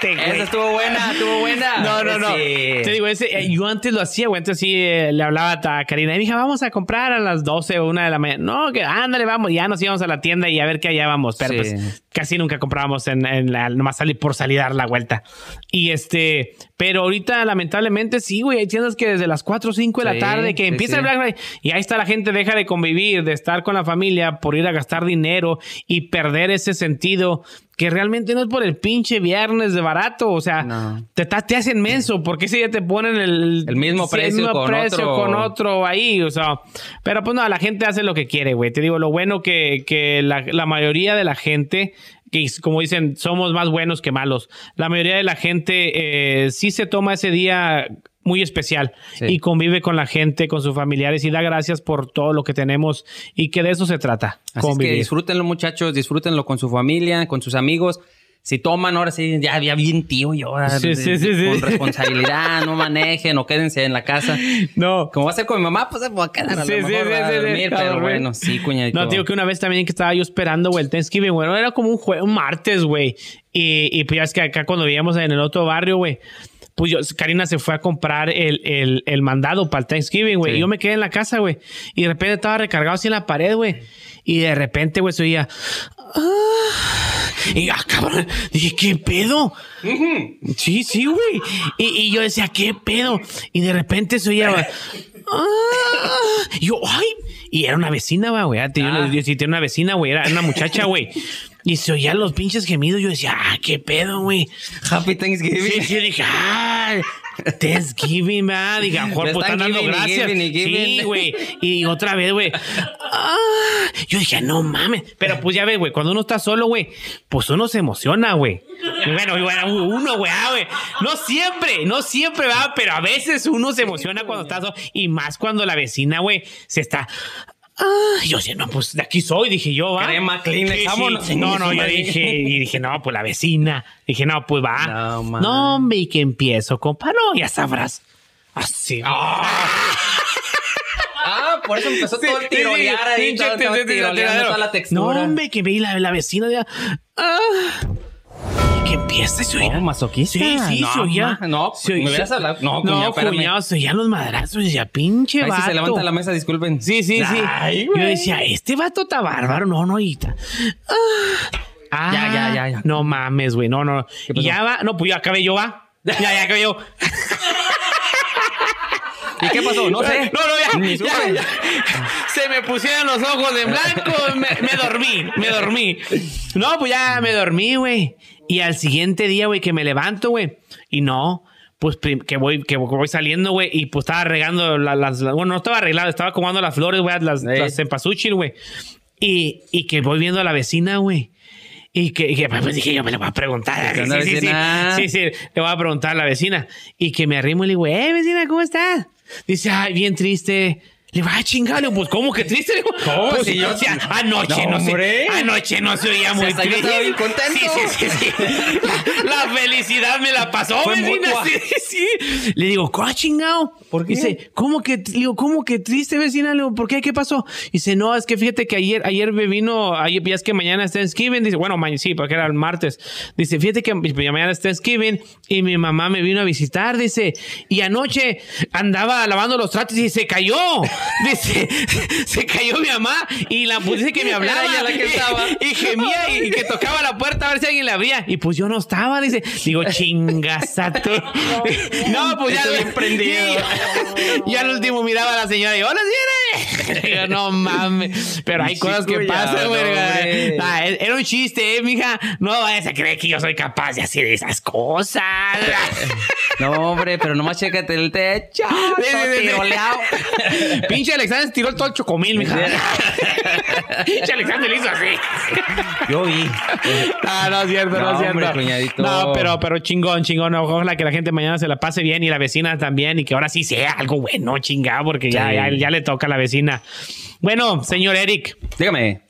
Speaker 2: Esa estuvo buena, estuvo buena.
Speaker 1: No, no, no.
Speaker 2: Sí.
Speaker 1: Te digo, ese, eh, yo antes lo hacía, güey. Antes sí eh, le hablaba a Karina y dije, vamos a comprar a las 12 o 1 de la mañana. No, que ándale, vamos. Ya nos íbamos a la tienda y a ver qué allá vamos. Pero
Speaker 2: Sí.
Speaker 1: pues casi nunca comprábamos en, en la, nomás salir por salir a dar la vuelta. Y este, pero ahorita lamentablemente sí, güey. Hay tiendas que desde las 4 o 5 de la
Speaker 2: Sí,
Speaker 1: tarde que
Speaker 2: sí,
Speaker 1: empieza
Speaker 2: sí.
Speaker 1: el Black Friday y ahí está la gente, deja de convivir, de estar con la familia por ir a gastar dinero y perder ese sentido que realmente no es por el pinche viernes de barato. O sea,
Speaker 2: No.
Speaker 1: te, te hacen menso, porque si ya te ponen el,
Speaker 2: El mismo precio con otro.
Speaker 1: con otro ahí, o sea, pero pues no, la gente hace lo que quiere, güey. Te digo, lo bueno que, que la, la mayoría de la gente, que como dicen, somos más buenos que malos, la mayoría de la gente eh, sí se toma ese día muy especial
Speaker 2: Sí.
Speaker 1: y convive con la gente, con sus familiares y da gracias por todo lo que tenemos y que de eso se trata,
Speaker 2: Así es que disfrútenlo, muchachos, disfrútenlo con su familia, con sus amigos. Si toman, ahora sí, ya, ya bien tío yo. ahora,
Speaker 1: Sí, sí, sí, sí.
Speaker 2: Con responsabilidad, no manejen o quédense en la casa.
Speaker 1: No.
Speaker 2: Como va a ser con mi mamá, pues me voy a quedar a
Speaker 1: Sí,
Speaker 2: lo
Speaker 1: sí,
Speaker 2: mejor
Speaker 1: sí,
Speaker 2: a dormir, pero bueno, sí, cuñadito.
Speaker 1: No, tío, que una vez también que estaba yo esperando, güey, el Thanksgiving, güey. no, Era como un, jue- un martes, güey. Y, y pues ya es que acá cuando vivíamos en el otro barrio, güey. Pues yo, Karina se fue a comprar el, el, el mandado para el Thanksgiving, güey.
Speaker 2: Sí.
Speaker 1: Y yo me quedé en la casa, güey. Y de repente estaba recargado así en la pared, güey. Y de repente, güey, se oía. "Ah". Y ah, cabrón. Dije, ¿qué pedo? Sí, sí, güey. Y, y yo decía, ¿qué pedo? Y de repente se oía. "Ah". Y yo, ay. Y era una vecina, güey. Una-
Speaker 2: Ah.
Speaker 1: Yo sí tenía una vecina, güey. Era una muchacha, güey. Y se oían los pinches gemidos. Yo decía, ah, qué pedo, güey.
Speaker 2: Happy Thanksgiving.
Speaker 1: Sí, sí, dije, ah, Thanksgiving, va. Dije, a mejor pues
Speaker 2: están
Speaker 1: dando
Speaker 2: giving y
Speaker 1: gracias.
Speaker 2: giving y giving.
Speaker 1: Sí, güey. Y otra vez, güey. Ah, yo dije, no mames. Pero pues ya ves, güey, cuando uno está solo, güey, pues uno se emociona, güey. Y Bueno, y bueno, uno, güey, ah, güey. No siempre, no siempre, va, pero a veces uno se emociona cuando está solo. Y más cuando la vecina, güey, se está. Ah, yo decía, no, pues de aquí soy, dije yo, va.
Speaker 2: Crema, Kleenex, vámonos.
Speaker 1: No, no, yo dije, y dije, no, pues la vecina. Dije, no, pues va.
Speaker 2: No, man.
Speaker 1: No, hombre, y que empiezo, compa. No, ya sabrás. Así.
Speaker 2: Ah, por eso empezó todo el tirolear ahí.
Speaker 1: pinche
Speaker 2: todo- todo tiroleando toda la
Speaker 1: No,
Speaker 2: textura.
Speaker 1: hombre, que vi la, la vecina de. Ah, que empieza, se oía.
Speaker 2: Masoquista.
Speaker 1: Sí, sí,
Speaker 2: No,
Speaker 1: se oía.
Speaker 2: ma- no,
Speaker 1: Se
Speaker 2: me
Speaker 1: oía-
Speaker 2: hubieras hablado. No,
Speaker 1: no, cuñado, se oían los madrazos. Y decía, pinche
Speaker 2: Ahí
Speaker 1: vato.
Speaker 2: sí se levanta la mesa, disculpen.
Speaker 1: Sí, sí, sí.
Speaker 2: Ay,
Speaker 1: Yo decía, este vato está bárbaro. No, no, y ta- Ah,
Speaker 2: Ya, ya, ya, ya.
Speaker 1: No mames, güey. No, no. Ya va. No, pues ya acabé yo, va. Ya, ya acabé yo.
Speaker 2: ¿Y qué pasó? No sé.
Speaker 1: No, no, ya.
Speaker 2: Ni
Speaker 1: ya, ya. Se me pusieron los ojos en blanco. Me, me dormí, me dormí. No, pues ya me dormí, güey. Y al siguiente día, güey, que me levanto, güey. Y no, pues que voy, que voy saliendo, güey. Y pues estaba regando la- las. la- bueno, no estaba arreglado, estaba acomodando las flores, güey, las,
Speaker 2: Ey.
Speaker 1: las cempasúchil, güey. Y, y que voy viendo a la vecina, güey. Y que, y que, pues dije, yo me le voy a preguntar.
Speaker 2: ¿Qué onda,
Speaker 1: Sí, sí, sí,
Speaker 2: vecina?
Speaker 1: sí, sí, le voy a preguntar a la vecina. Y que me arrimo y le digo, eh, vecina, ¿cómo estás? Dice, ay, bien triste. Le va a chingar, le digo, pues, ¿cómo que triste? Le digo,
Speaker 2: ¿Cómo?
Speaker 1: Pues,
Speaker 2: Si yo-
Speaker 1: o sea, anoche
Speaker 2: No,
Speaker 1: no, se, anoche no se oía muy
Speaker 2: hasta yo
Speaker 1: triste.
Speaker 2: bien contento.
Speaker 1: Sí, sí, sí, sí. La, felicidad me la pasó, vecina. Sí, sí. Le digo, ¿cómo chingado?
Speaker 2: ¿Por qué?
Speaker 1: Dice, ¿cómo que, le digo, ¿cómo que triste, vecina? Le digo, ¿por qué? ¿Qué pasó? Dice, no, es que fíjate que ayer, ayer me vino, ayer, ya es que mañana es Thanksgiving. Dice, bueno, mañana sí, porque era el martes. Dice, fíjate que mañana es Thanksgiving y mi mamá me vino a visitar, dice, y anoche andaba lavando los tratos y se cayó. Dice, se cayó mi mamá y la pues, dice que me hablaba
Speaker 2: la que estaba.
Speaker 1: y, y gemía y, y que tocaba la puerta a ver si alguien le abría. Y pues yo no estaba, dice. Digo, chingasato. No, pues ya.
Speaker 2: Estoy.
Speaker 1: Y al último miraba a la señora y hola, señora. Digo, no mames. Pero hay cosas que pasan, güey. Ah, era un chiste, eh, mija. No vayas a creer que yo soy capaz de hacer esas cosas.
Speaker 2: No, hombre, pero nomás chécate el techo. Tiroleado.
Speaker 1: Pinche Alexander tiró todo el chocomil, mija. Pinche Alexander le hizo así.
Speaker 2: Yo vi.
Speaker 1: Ah, no es cierto, no,
Speaker 2: No,
Speaker 1: es cierto.
Speaker 2: hombre, cuñadito.
Speaker 1: No, pero, pero chingón, chingón. Ojalá que la gente mañana se la pase bien y la vecina también y que ahora sí sea algo bueno, chingado, porque ya, ya, ya le toca a la vecina. Bueno, señor Eric,
Speaker 2: Dígame.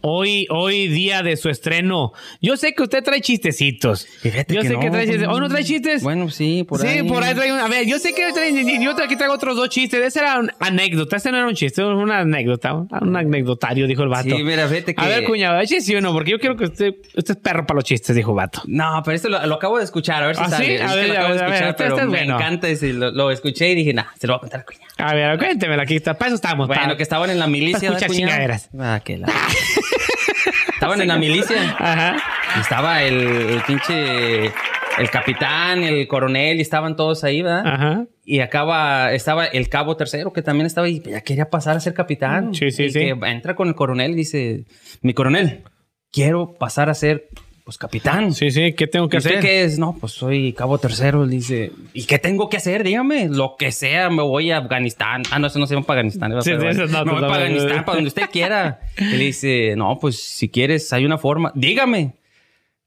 Speaker 1: Hoy, hoy día de su estreno. Yo sé que usted trae chistecitos.
Speaker 2: Fíjate
Speaker 1: yo
Speaker 2: que
Speaker 1: sé
Speaker 2: no,
Speaker 1: que trae chistes.
Speaker 2: pues,
Speaker 1: ¿Hoy no trae chistes?
Speaker 2: Bueno, sí, por ahí.
Speaker 1: Sí, por ahí trae un. A ver, yo sé que trae. Yo aquí traigo otros dos chistes. Ese era una anécdota. Ese no era un chiste, era una anécdota. Un anecdotario, dijo el vato.
Speaker 2: Sí, mira, fíjate que-
Speaker 1: A ver, cuñado, eche sí o no, porque yo quiero que usted. Usted es perro para los chistes, dijo el vato.
Speaker 2: No, pero esto lo, lo acabo de escuchar, a ver si
Speaker 1: ¿Ah, sí?
Speaker 2: sale. Es
Speaker 1: A ver,
Speaker 2: lo
Speaker 1: a
Speaker 2: acabo de
Speaker 1: ver, a ver,
Speaker 2: escuchar, pero
Speaker 1: este es
Speaker 2: me
Speaker 1: bueno.
Speaker 2: encanta ese. Lo, lo escuché y dije, nah, se lo voy a contar al cuñado.
Speaker 1: A ver, cuéntemela, aquí está. Para eso estamos.
Speaker 2: Bueno,
Speaker 1: para-
Speaker 2: que estaban en la milicia.
Speaker 1: para escuchar chingaderas.
Speaker 2: Ah, que la... estaban en la milicia.
Speaker 1: Ajá.
Speaker 2: Y estaba el, el pinche... El capitán, el coronel, y estaban todos ahí, ¿verdad?
Speaker 1: Ajá.
Speaker 2: Y acaba, estaba el cabo tercero que también estaba ahí, ya quería pasar a ser capitán.
Speaker 1: Sí, sí,
Speaker 2: Y
Speaker 1: sí.
Speaker 2: que entra con el coronel y dice, mi coronel, quiero pasar a ser, pues, capitán.
Speaker 1: Sí, sí, ¿qué tengo que
Speaker 2: ¿Y usted
Speaker 1: hacer?
Speaker 2: qué es? No, pues soy cabo tercero. Dice, ¿y qué tengo que hacer? Dígame, lo que sea, me voy a Afganistán. Ah, no, eso no se llama para Afganistán.
Speaker 1: Sí, sí, eso no,
Speaker 2: me voy para. Afganistán, para donde usted quiera. Y le dice, no, pues si quieres, hay una forma. Dígame.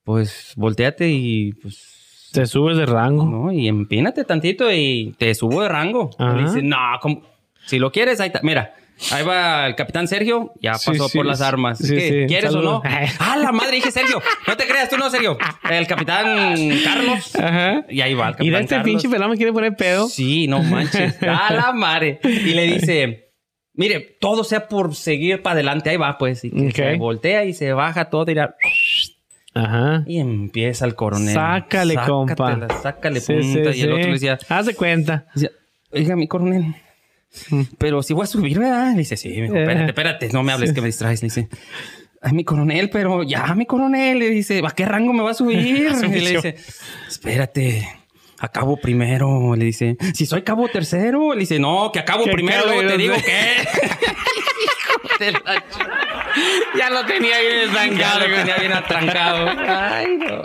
Speaker 2: Pues volteate y pues
Speaker 1: Te subes de rango.
Speaker 2: no, y empínate tantito y te subo de rango. Dice, no, ¿cómo? si lo quieres, ahí está. Mira, Ahí va el capitán Sergio, ya pasó
Speaker 1: sí,
Speaker 2: por las armas.
Speaker 1: Sí,
Speaker 2: ¿Qué?
Speaker 1: sí.
Speaker 2: ¿Quieres o no? Ah, la madre, dije Sergio. No te creas, tú no, Sergio. El capitán Carlos.
Speaker 1: Ajá.
Speaker 2: Y ahí va el capitán
Speaker 1: Y de este
Speaker 2: Carlos.
Speaker 1: pinche pelón me quiere poner pedo.
Speaker 2: Sí, no manches. A la madre. Y le dice, mire, todo sea por seguir para adelante. Ahí va, pues. Y se voltea y se baja todo y, la-
Speaker 1: Ajá.
Speaker 2: y empieza el coronel.
Speaker 1: Sácale, compa.
Speaker 2: Sácale punta. y el otro le decía,
Speaker 1: Haz de cuenta.
Speaker 2: decía, oiga, mi coronel. Pero si voy a subir, ¿verdad? Le dice, sí, me dijo,
Speaker 1: Eh.
Speaker 2: espérate, espérate, no me hables que me distraes. Le dice, ay, mi coronel, pero ya, mi coronel. Le dice, ¿a qué rango me va a subir? y le dice, espérate, acabo primero. Le dice, si soy cabo tercero. Le dice, no, que acabo primero, luego te digo que.
Speaker 1: Ya lo tenía bien
Speaker 2: ya lo tenía bien atrancado. Ay, no.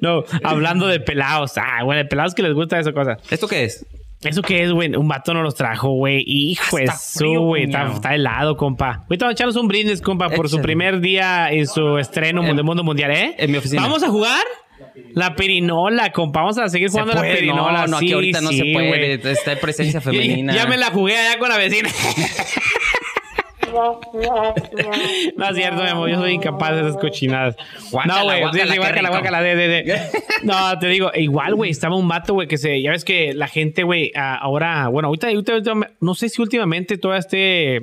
Speaker 1: No, hablando de pelados. Ah, bueno, de pelados que les gusta esa cosa.
Speaker 2: ¿Esto qué es?
Speaker 1: ¿Eso qué es, güey? Un vato nos los trajo, güey. Hijo de su, güey. Está, está helado, compa. Ahorita vamos a echarnos un brindis, compa, por su
Speaker 2: Échale.
Speaker 1: primer día en su estreno
Speaker 2: En-
Speaker 1: del mundo mundial, ¿eh?
Speaker 2: en mi oficina.
Speaker 1: ¿Vamos a jugar? La pirinola, compa. Vamos a seguir jugando la pirinola.
Speaker 2: No, no,
Speaker 1: sí,
Speaker 2: aquí ahorita no
Speaker 1: sí,
Speaker 2: se puede.
Speaker 1: güey.
Speaker 2: Está en presencia femenina.
Speaker 1: Ya me la jugué allá con la vecina. No es cierto, mi amor. Yo soy incapaz de esas cochinadas.
Speaker 2: Guácala,
Speaker 1: no, güey.
Speaker 2: guácala,
Speaker 1: guácala, guácala, de, de, de. No, te digo, igual, güey. Estaba un vato, güey, que se. Ya ves que la gente, güey, ahora. Bueno, ahorita, ahorita- ahorita- no sé si últimamente todavía esté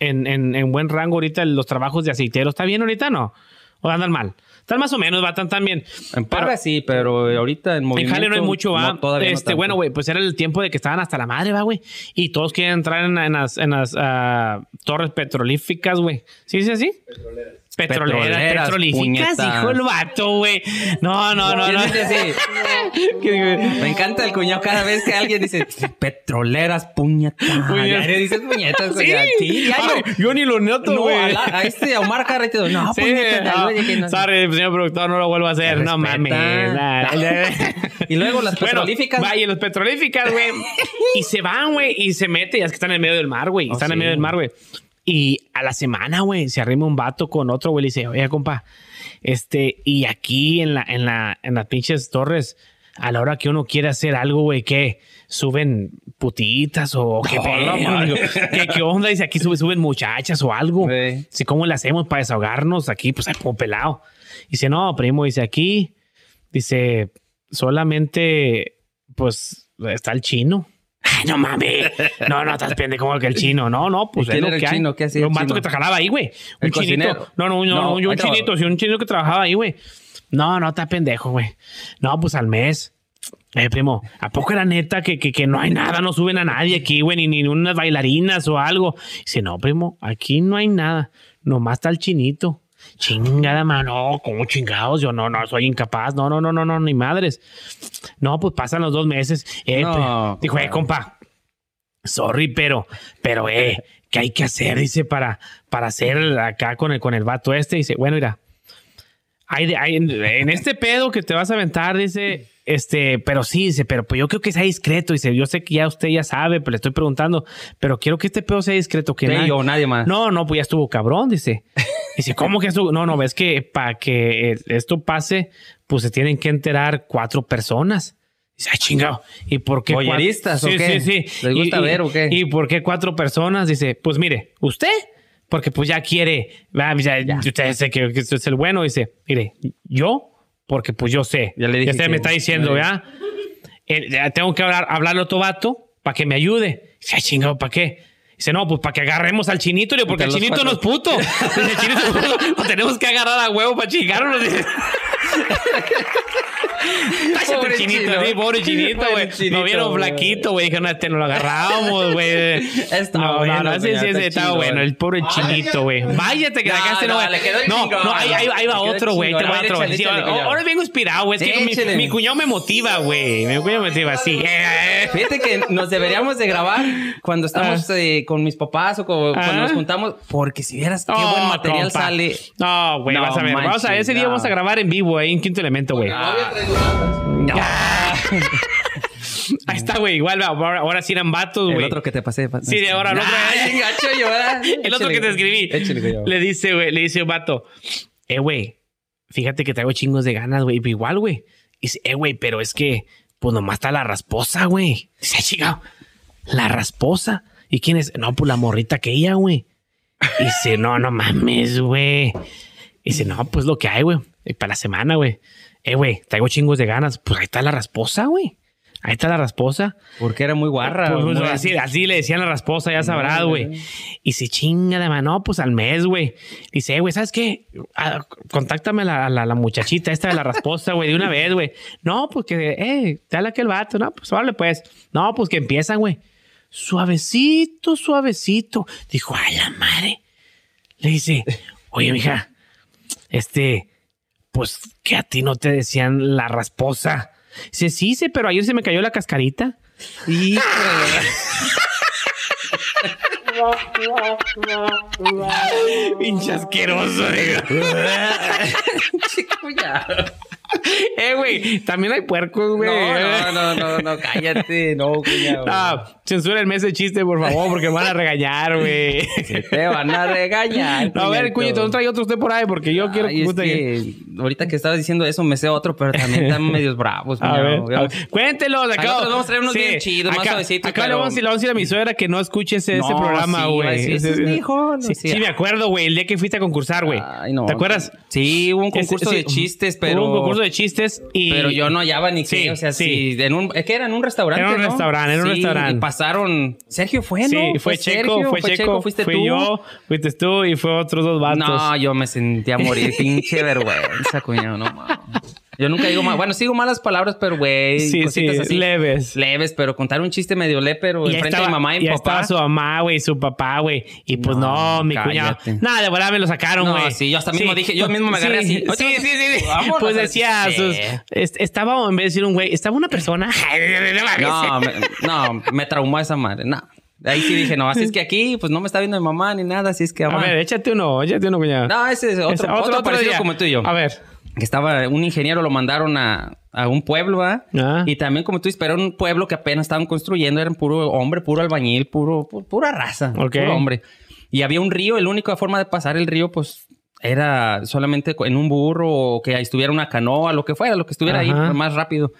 Speaker 1: en, en, en buen rango ahorita los trabajos de aceitero. ¿Está bien ahorita no? ¿O andan mal? Están más o menos, va, tan, tan bien.
Speaker 2: En paga sí, pero ahorita en
Speaker 1: En
Speaker 2: movimiento...
Speaker 1: Jale no hay mucho, va.
Speaker 2: no, todavía no
Speaker 1: este, bueno, güey, pues era el tiempo de que estaban hasta la madre, va, güey. Y todos quieren entrar en, en las, en las ah, torres petrolíficas, güey. ¿Sí dice así? Petroleras.
Speaker 2: Petroleras,
Speaker 1: petrolíficas,
Speaker 2: puñetas.
Speaker 1: hijo el vato, güey. No, no, no,
Speaker 2: ¿Quién
Speaker 1: no.
Speaker 2: Me encanta el cuñado cada vez que alguien dice petroleras, puñetas.
Speaker 1: Puñetas.
Speaker 2: Diario dices puñetas, güey. Sí,
Speaker 1: yo ni lo noto,
Speaker 2: No,
Speaker 1: güey.
Speaker 2: a, este Omar Carretero. No, puñetas. oye, que no-
Speaker 1: Sorry, señor productor, no lo vuelvo a hacer. No mames.
Speaker 2: Y luego las petrolíficas.
Speaker 1: va, y los petrolíficas, güey. y se van, güey, y se mete. Ya es que están en medio del mar, güey.
Speaker 2: Oh,
Speaker 1: están en medio del mar, güey. Y a la semana, güey, se arrima un vato con otro, güey. Le dice, oye, compa, este, y aquí en la, en la, en las pinches torres, a la hora que uno quiere hacer algo, güey, ¿qué? ¿Suben putitas o qué. ¿Qué, qué onda? Dice, aquí sube- suben muchachas o algo.
Speaker 2: Sí.
Speaker 1: ¿cómo le hacemos para desahogarnos aquí? Pues, como pelado. Dice, no, primo, dice, aquí, dice, solamente, pues, está el chino. Ay, no mames. No, no, estás pendejo como que el chino. No, no, pues
Speaker 2: ¿Y quién
Speaker 1: es lo
Speaker 2: era el
Speaker 1: que hay.
Speaker 2: chino? ¿Qué hacía el chino?
Speaker 1: que trabajaba ahí, güey. Un
Speaker 2: ¿El
Speaker 1: chinito.
Speaker 2: cocinero?
Speaker 1: No, no, no,
Speaker 2: No,
Speaker 1: no, un
Speaker 2: ahí
Speaker 1: chinito, sí, un chinito que trabajaba ahí, güey. No, no, está pendejo, güey. No, pues al mes. Eh, primo, ¿a poco era neta que, que, que no hay nada? No suben a nadie aquí, güey, ni, ni unas bailarinas o algo. Dice, no, primo, aquí no hay nada. Nomás está el chinito. Chingada mano, ¿cómo chingados? Yo no, no, soy incapaz. No, no, no, no, no, ni madres. No, pues pasan los dos meses. Eh,
Speaker 2: No,
Speaker 1: pre- dijo, eh, compa, sorry, pero, pero, eh, ¿qué hay que hacer? Dice, para, para hacer acá con el, con el vato este. Dice, bueno, mira, hay, hay- en, en este pedo que te vas a aventar, dice, este, pero sí, dice, pero pues yo creo que sea discreto. Dice, yo sé que ya usted ya sabe, pero le estoy preguntando, pero quiero que este pedo sea discreto. Que
Speaker 2: Sí,
Speaker 1: nadie-
Speaker 2: yo, nadie más.
Speaker 1: no, no, pues ya estuvo cabrón, dice. Dice, ¿cómo que estuvo? No, no, ves que para que esto pase, pues se tienen que enterar cuatro personas. Dice, ay, chingado. ¿Y por qué? cuatro?
Speaker 2: ¿Voyeristas o
Speaker 1: Sí,
Speaker 2: qué?
Speaker 1: Sí, sí.
Speaker 2: ¿Les gusta
Speaker 1: Y- y-
Speaker 2: ver o qué?
Speaker 1: ¿Y por qué cuatro personas? Dice, pues mire, usted, porque pues ya quiere, va, ya, usted sé que, que es el bueno. Dice, mire, yo, porque pues yo sé.
Speaker 2: Ya le dije
Speaker 1: usted me está diciendo, ¿ya? Eh, ya tengo que hablar, hablarle a otro vato para que me ayude. Dice, ay, chingado, ¿para qué? Dice, no, pues para que agarremos al chinito, le porque el chinito no es puto. El chinito no es puto. Lo tenemos que agarrar a huevo para chingarnos.
Speaker 2: Pobre
Speaker 1: chinito, sí, pobre chinito, güey. Lo vieron flaquito, güey. Dijeron, este no lo agarramos, güey.
Speaker 2: Está
Speaker 1: no,
Speaker 2: bueno,
Speaker 1: no, no, sí, sí, sí,
Speaker 2: está
Speaker 1: bueno. El pobre chinito, güey. Váyate, que acá este no,
Speaker 2: no,
Speaker 1: güey. No, no, ahí, ahí, ahí va otro, güey. Te va otro. ahora- vengo inspirado, güey. Es que mi, cuñado me motiva, güey. Mi cuñado me motiva, sí.
Speaker 2: Fíjate que nos deberíamos de grabar cuando estamos eh, con mis papás o
Speaker 1: Ah.
Speaker 2: cuando nos juntamos, porque si vieras qué buen material
Speaker 1: compa.
Speaker 2: sale.
Speaker 1: No, güey, vas a ver. Vamos a ese día vamos a grabar en vivo ahí en Quinto Elemento, güey. Ahí está, güey. Igual, ahora, ahora sí eran vatos,
Speaker 2: El
Speaker 1: güey.
Speaker 2: otro que te pasé. pa-
Speaker 1: Sí, de ahora el otro.
Speaker 2: Ay, bien gacho.
Speaker 1: El otro que te escribí.
Speaker 2: Échale.
Speaker 1: Le dice, güey, le dice un vato, eh, güey, fíjate que traigo chingos de ganas, güey. Pero Igual, güey. Dice, eh, güey, pero es que, pues nomás está la rasposa, güey. Dice, "Ay, chingado, la rasposa. ¿Y quién es? No, pues la morrita aquella, güey. Y dice, no, no mames, güey. Dice, no, pues lo que hay, güey. Y Para la semana, güey. Eh, güey, traigo chingos de ganas. Pues ahí está la rasposa, güey. Ahí está la rasposa.
Speaker 2: Porque era muy guarra.
Speaker 1: Pues, pues,
Speaker 2: muy-
Speaker 1: así, así le decían la rasposa, ya sabrás, güey. Y se chinga de mano, pues al mes, güey. Dice, "Eh, güey, ¿sabes qué? Ah, contáctame a la, a la, la muchachita esta de la rasposa, güey, de una vez, güey. No, pues que, eh, habla aquel vato, no, pues vale, pues. No, pues que empiezan, güey. Suavecito, suavecito. Dijo, ay, la madre. Le dice, oye, mija, este, pues que a ti no te decían la rasposa. Dice, sí, sí, pero ayer se me cayó la cascarita.
Speaker 2: Híjole.
Speaker 1: Pinche asqueroso, digo. Eh, güey, también hay puercos, güey.
Speaker 2: No, no, no, no, no, cállate, no, cuñado.
Speaker 1: Ah, censúrenme ese chiste, por favor, porque me van a regañar, güey.
Speaker 2: Te van a regañar.
Speaker 1: No, a ver, cuñito, no trae otro usted por ahí, porque yo quiero
Speaker 2: que ahorita que estabas diciendo eso me sé otro, pero también están medios bravos. Cuñado.
Speaker 1: cuéntelos. Acá,
Speaker 2: vamos a traer unos bien chidos, más suavecitos,
Speaker 1: Acá le vamos a decir- a mi suegra que no escuche ese,
Speaker 2: No,
Speaker 1: programa, güey.
Speaker 2: ese es mi hijo, no
Speaker 1: Sí, me acuerdo, güey, el día que fuiste a concursar, güey.
Speaker 2: Ay, no.
Speaker 1: ¿Te acuerdas?
Speaker 2: Sí, hubo un concurso de chistes, pero.
Speaker 1: Concurso de chistes y...
Speaker 2: Pero yo no hallaba ni
Speaker 1: Sí,
Speaker 2: qué, o sea,
Speaker 1: sí.
Speaker 2: sí. en un, es que era en un restaurante.
Speaker 1: Era un
Speaker 2: ¿no?
Speaker 1: restaurante, era un
Speaker 2: Sí,
Speaker 1: restaurante.
Speaker 2: Y pasaron. Sergio fue, ¿no?
Speaker 1: Sí, fue, Checo,
Speaker 2: Sergio,
Speaker 1: fue, Checo,
Speaker 2: fuiste
Speaker 1: fui
Speaker 2: tú.
Speaker 1: yo, fuiste tú y fue otros dos vatos.
Speaker 2: No, yo me sentía a morir, pinche vergüenza, cuñado, no mames. Yo nunca digo mal, bueno, sigo malas palabras, pero güey,
Speaker 1: sí, sí,
Speaker 2: cositas así.
Speaker 1: leves.
Speaker 2: Leves, pero contar un chiste medio le, pero enfrente
Speaker 1: estaba,
Speaker 2: de mi mamá y mi papá.
Speaker 1: estaba su mamá, güey, su papá, güey. Y pues no,
Speaker 2: No,
Speaker 1: mi cuñado.
Speaker 2: cállate.
Speaker 1: Nada, de verdad me lo sacaron,
Speaker 2: No,
Speaker 1: güey.
Speaker 2: sí, yo hasta mismo dije, yo mismo me agarré
Speaker 1: sí,
Speaker 2: así.
Speaker 1: Sí, sí, sí. sí. Pues
Speaker 2: a-
Speaker 1: decía,
Speaker 2: Sí.
Speaker 1: sus- est- estaba, en vez de decir un güey, estaba una persona.
Speaker 2: No, me, no, me traumó esa madre. No. Ahí sí dije, no, así es que aquí, pues no me está viendo mi mamá ni nada, así es que
Speaker 1: A
Speaker 2: mamá.
Speaker 1: ver, échate uno, échate uno, cuñado.
Speaker 2: No, ese es otro,
Speaker 1: Ese-
Speaker 2: otro, parecido
Speaker 1: día.
Speaker 2: como tú y yo.
Speaker 1: A ver.
Speaker 2: Que estaba un ingeniero, lo mandaron a, a un pueblo, ¿verdad?
Speaker 1: Ah.
Speaker 2: Y también, como tú dices, pero era un pueblo que apenas estaban construyendo, eran puro hombre, puro albañil, puro, pu- pura raza, puro hombre. Y había un río, la única forma de pasar el río, pues era solamente en un burro o que estuviera una canoa, lo que fuera, lo que estuviera ahí
Speaker 1: Ajá.
Speaker 2: pues, más rápido.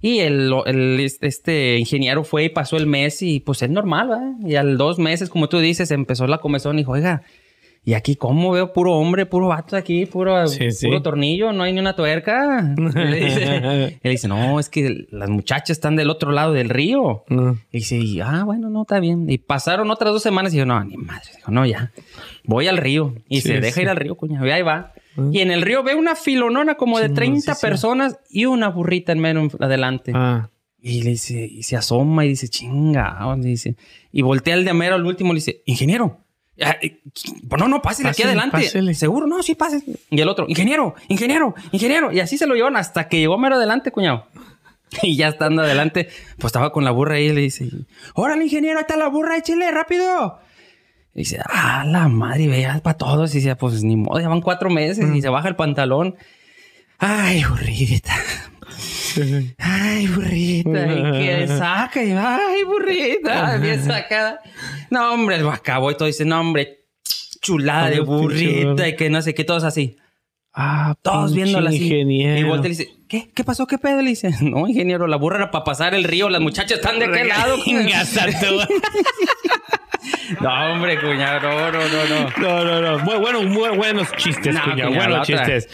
Speaker 2: Y el, el- este ingeniero fue y pasó el mes y pues es normal, ¿verdad? Y al dos meses, como tú dices, empezó la comezón y dijo, oiga, ¿y aquí cómo veo puro hombre, puro vato aquí, puro,
Speaker 1: Sí, sí.
Speaker 2: puro tornillo? No hay ni una tuerca. Y le dice, él dice, no, es que las muchachas están del otro lado del río.
Speaker 1: No.
Speaker 2: Y dice, y, ah, bueno, no, está bien. Y pasaron otras dos semanas y dijo, no, ni madre. Dijo, no, ya. Voy al río. Y
Speaker 1: Sí,
Speaker 2: se deja ir al río, cuñado. Y ahí va. Y en el río ve una filonona como de 30
Speaker 1: Chingoncísima.
Speaker 2: personas y una burrita en medio adelante.
Speaker 1: Ah.
Speaker 2: Y le dice, y se asoma y dice, chinga, dice. Y voltea el de mero al último y le dice, ingeniero. Ah, eh, Pues no, no, pásele aquí adelante.
Speaker 1: pásele.
Speaker 2: Seguro, no, sí, pase. Y el otro, ingeniero, ingeniero, ingeniero. Y así se lo llevan hasta que llegó mero adelante, cuñado. Y ya estando adelante, pues estaba con la burra ahí y le dice, órale, ingeniero, ahí está la burra, échale, rápido. Y dice, ah, la madre, vea para todos. Y dice, pues ni modo, ya van cuatro meses. Y se baja el pantalón. Ay, burrita. Ay, burrita. Y que saca. Y, ay, burrita. Bien sacada. No, hombre, lo acabó y todo dice, no, hombre, chulada de burrita. Y que no sé qué, todos así.
Speaker 1: Ah,
Speaker 2: Todos viéndola así.
Speaker 1: ingeniero.
Speaker 2: Y voltea y dice, ¿qué? ¿Qué pasó? ¿Qué pedo? Le dice, no, ingeniero, la burra era para pasar el río. Las muchachas están de aquel lado. No, hombre, cuñado, no, no, no, no.
Speaker 1: No, no, no. Bueno, muy buenos chistes,
Speaker 2: No,
Speaker 1: cuñado. Buenos chistes.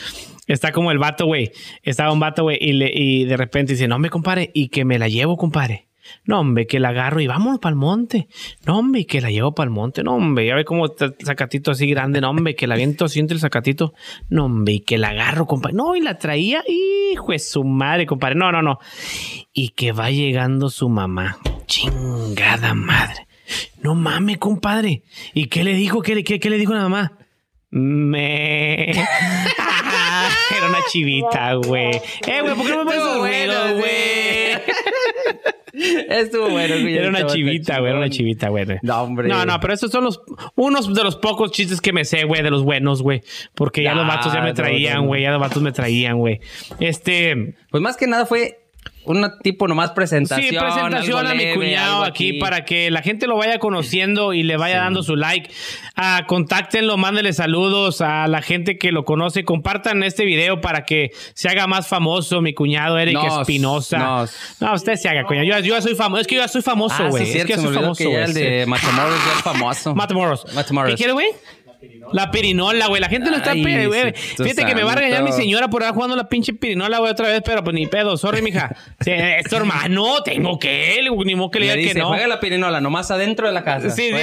Speaker 1: Está como el vato, güey. Estaba un vato, güey, y, de repente dice, no, me compadre, y que me la llevo, compadre. No, hombre, que la agarro y vámonos para el monte. No, hombre, que la llevo para el monte. No, hombre, ya ve como está el sacatito así grande. No, hombre, que la viento así entre el sacatito. No, hombre, que la agarro, compadre. No, y la traía, hijo de su madre, compadre. No, no, no. Y que va llegando su mamá. Chingada madre. No mames, compadre. ¿Y qué le dijo? ¿Qué le, qué, qué le dijo la mamá? Me. Era una chivita, güey. Eh, güey, ¿por qué no me pones ruidos, güey?
Speaker 2: Estuvo bueno, cuñado.
Speaker 1: Era una chivita, güey. Era una chivita, güey.
Speaker 2: No, hombre.
Speaker 1: No, no, pero esos son los unos de los pocos chistes que me sé, güey, de los buenos, güey. Porque ya
Speaker 2: Ah,
Speaker 1: los vatos ya me traían,
Speaker 2: no, no.
Speaker 1: güey. Ya los vatos me traían, güey. Este.
Speaker 2: Pues más que nada fue un tipo nomás presentación.
Speaker 1: Sí, presentación a mi cuñado aquí, para que la gente lo vaya conociendo y le vaya dando su like. Ah, contáctenlo, mándenle saludos a la gente que lo conoce. Compartan este video para que se haga más famoso mi cuñado Eric
Speaker 2: Nos,
Speaker 1: Espinosa.
Speaker 2: nos.
Speaker 1: No, usted se haga, cuñado. Yo, yo ya soy famoso. Es que yo ya soy famoso,
Speaker 2: Ah,
Speaker 1: güey.
Speaker 2: sí,
Speaker 1: es que
Speaker 2: se
Speaker 1: soy famoso,
Speaker 2: que ya
Speaker 1: güey.
Speaker 2: el de Matamoros ya es famoso.
Speaker 1: Matamoros.
Speaker 2: Matamoros.
Speaker 1: ¿Qué quiere, güey? La pirinola, güey. La gente no está
Speaker 2: Ay,
Speaker 1: pe- güey.
Speaker 2: Cristo
Speaker 1: Fíjate que me va a regañar mi señora por estar jugando la pinche pirinola, güey, otra vez, pero pues ni pedo. Sorry, mija. Sí, es tu hermano, tengo que, digo, ni modo que le diga
Speaker 2: dice,
Speaker 1: que no.
Speaker 2: juega la pirinola, nomás adentro de la casa.
Speaker 1: Sí, sí, sí.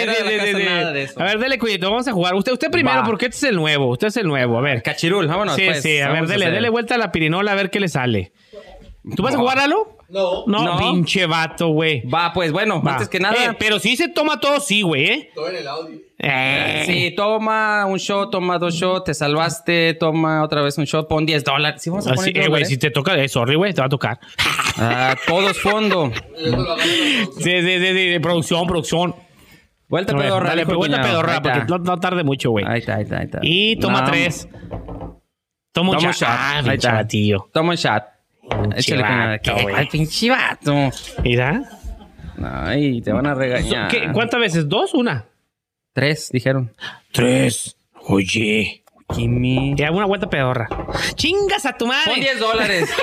Speaker 1: A ver, dele, cuñito, vamos a jugar. Usted, usted primero,
Speaker 2: Va.
Speaker 1: porque este es el nuevo. Usted es el nuevo. A ver.
Speaker 2: Cachirul, vámonos.
Speaker 1: sí,
Speaker 2: pues.
Speaker 1: sí, a ver, dele, dele vuelta a la pirinola a ver qué le sale. ¿Tú vas a jugar algo?
Speaker 3: No.
Speaker 1: No,
Speaker 2: No.
Speaker 1: pinche vato, güey.
Speaker 2: Va, pues bueno,
Speaker 1: Va.
Speaker 2: antes que nada.
Speaker 1: Eh, pero sí se toma todo, sí, güey, ¿eh?
Speaker 3: Todo en el audio.
Speaker 1: Eh.
Speaker 2: Sí, toma un shot, toma dos shots, te salvaste, toma otra vez un shot, pon 10 dólares. Sí, vamos a
Speaker 1: Así,
Speaker 2: poner
Speaker 1: eh, güey,
Speaker 2: dólares.
Speaker 1: si te toca, eh, sorry, güey, te va a tocar.
Speaker 2: Ah, todos fondo.
Speaker 3: Lo la
Speaker 1: Sí, sí, sí, sí, producción, producción.
Speaker 2: Vuelta
Speaker 1: A ver,
Speaker 2: pedorra.
Speaker 1: dale,
Speaker 2: dijo el
Speaker 1: vuelta
Speaker 2: cuñado.
Speaker 1: pedorra,
Speaker 2: Ahí
Speaker 1: porque
Speaker 2: está.
Speaker 1: no, no tarde mucho, güey.
Speaker 2: Ahí está, ahí está, ahí está.
Speaker 1: Y toma
Speaker 2: No,
Speaker 1: tres. Toma un
Speaker 2: Toma un
Speaker 1: shot.
Speaker 2: shot.
Speaker 1: Ah,
Speaker 2: Ahí
Speaker 1: pinche
Speaker 2: está.
Speaker 1: batillo.
Speaker 2: Toma un shot. Échale,
Speaker 1: vato,
Speaker 2: ¿Qué?
Speaker 1: güey.
Speaker 2: ¿Cuál pinche vato?
Speaker 1: ¿Mira?
Speaker 2: Ay, te van a regañar.
Speaker 1: ¿Qué, ¿Cuántas veces? ¿Dos? ¿Una?
Speaker 2: Tres, dijeron.
Speaker 1: Tres. Oye.
Speaker 2: Jimmy.
Speaker 1: Ya, una vuelta pedorra. ¡Chingas a tu madre!
Speaker 2: Pon 10 dólares.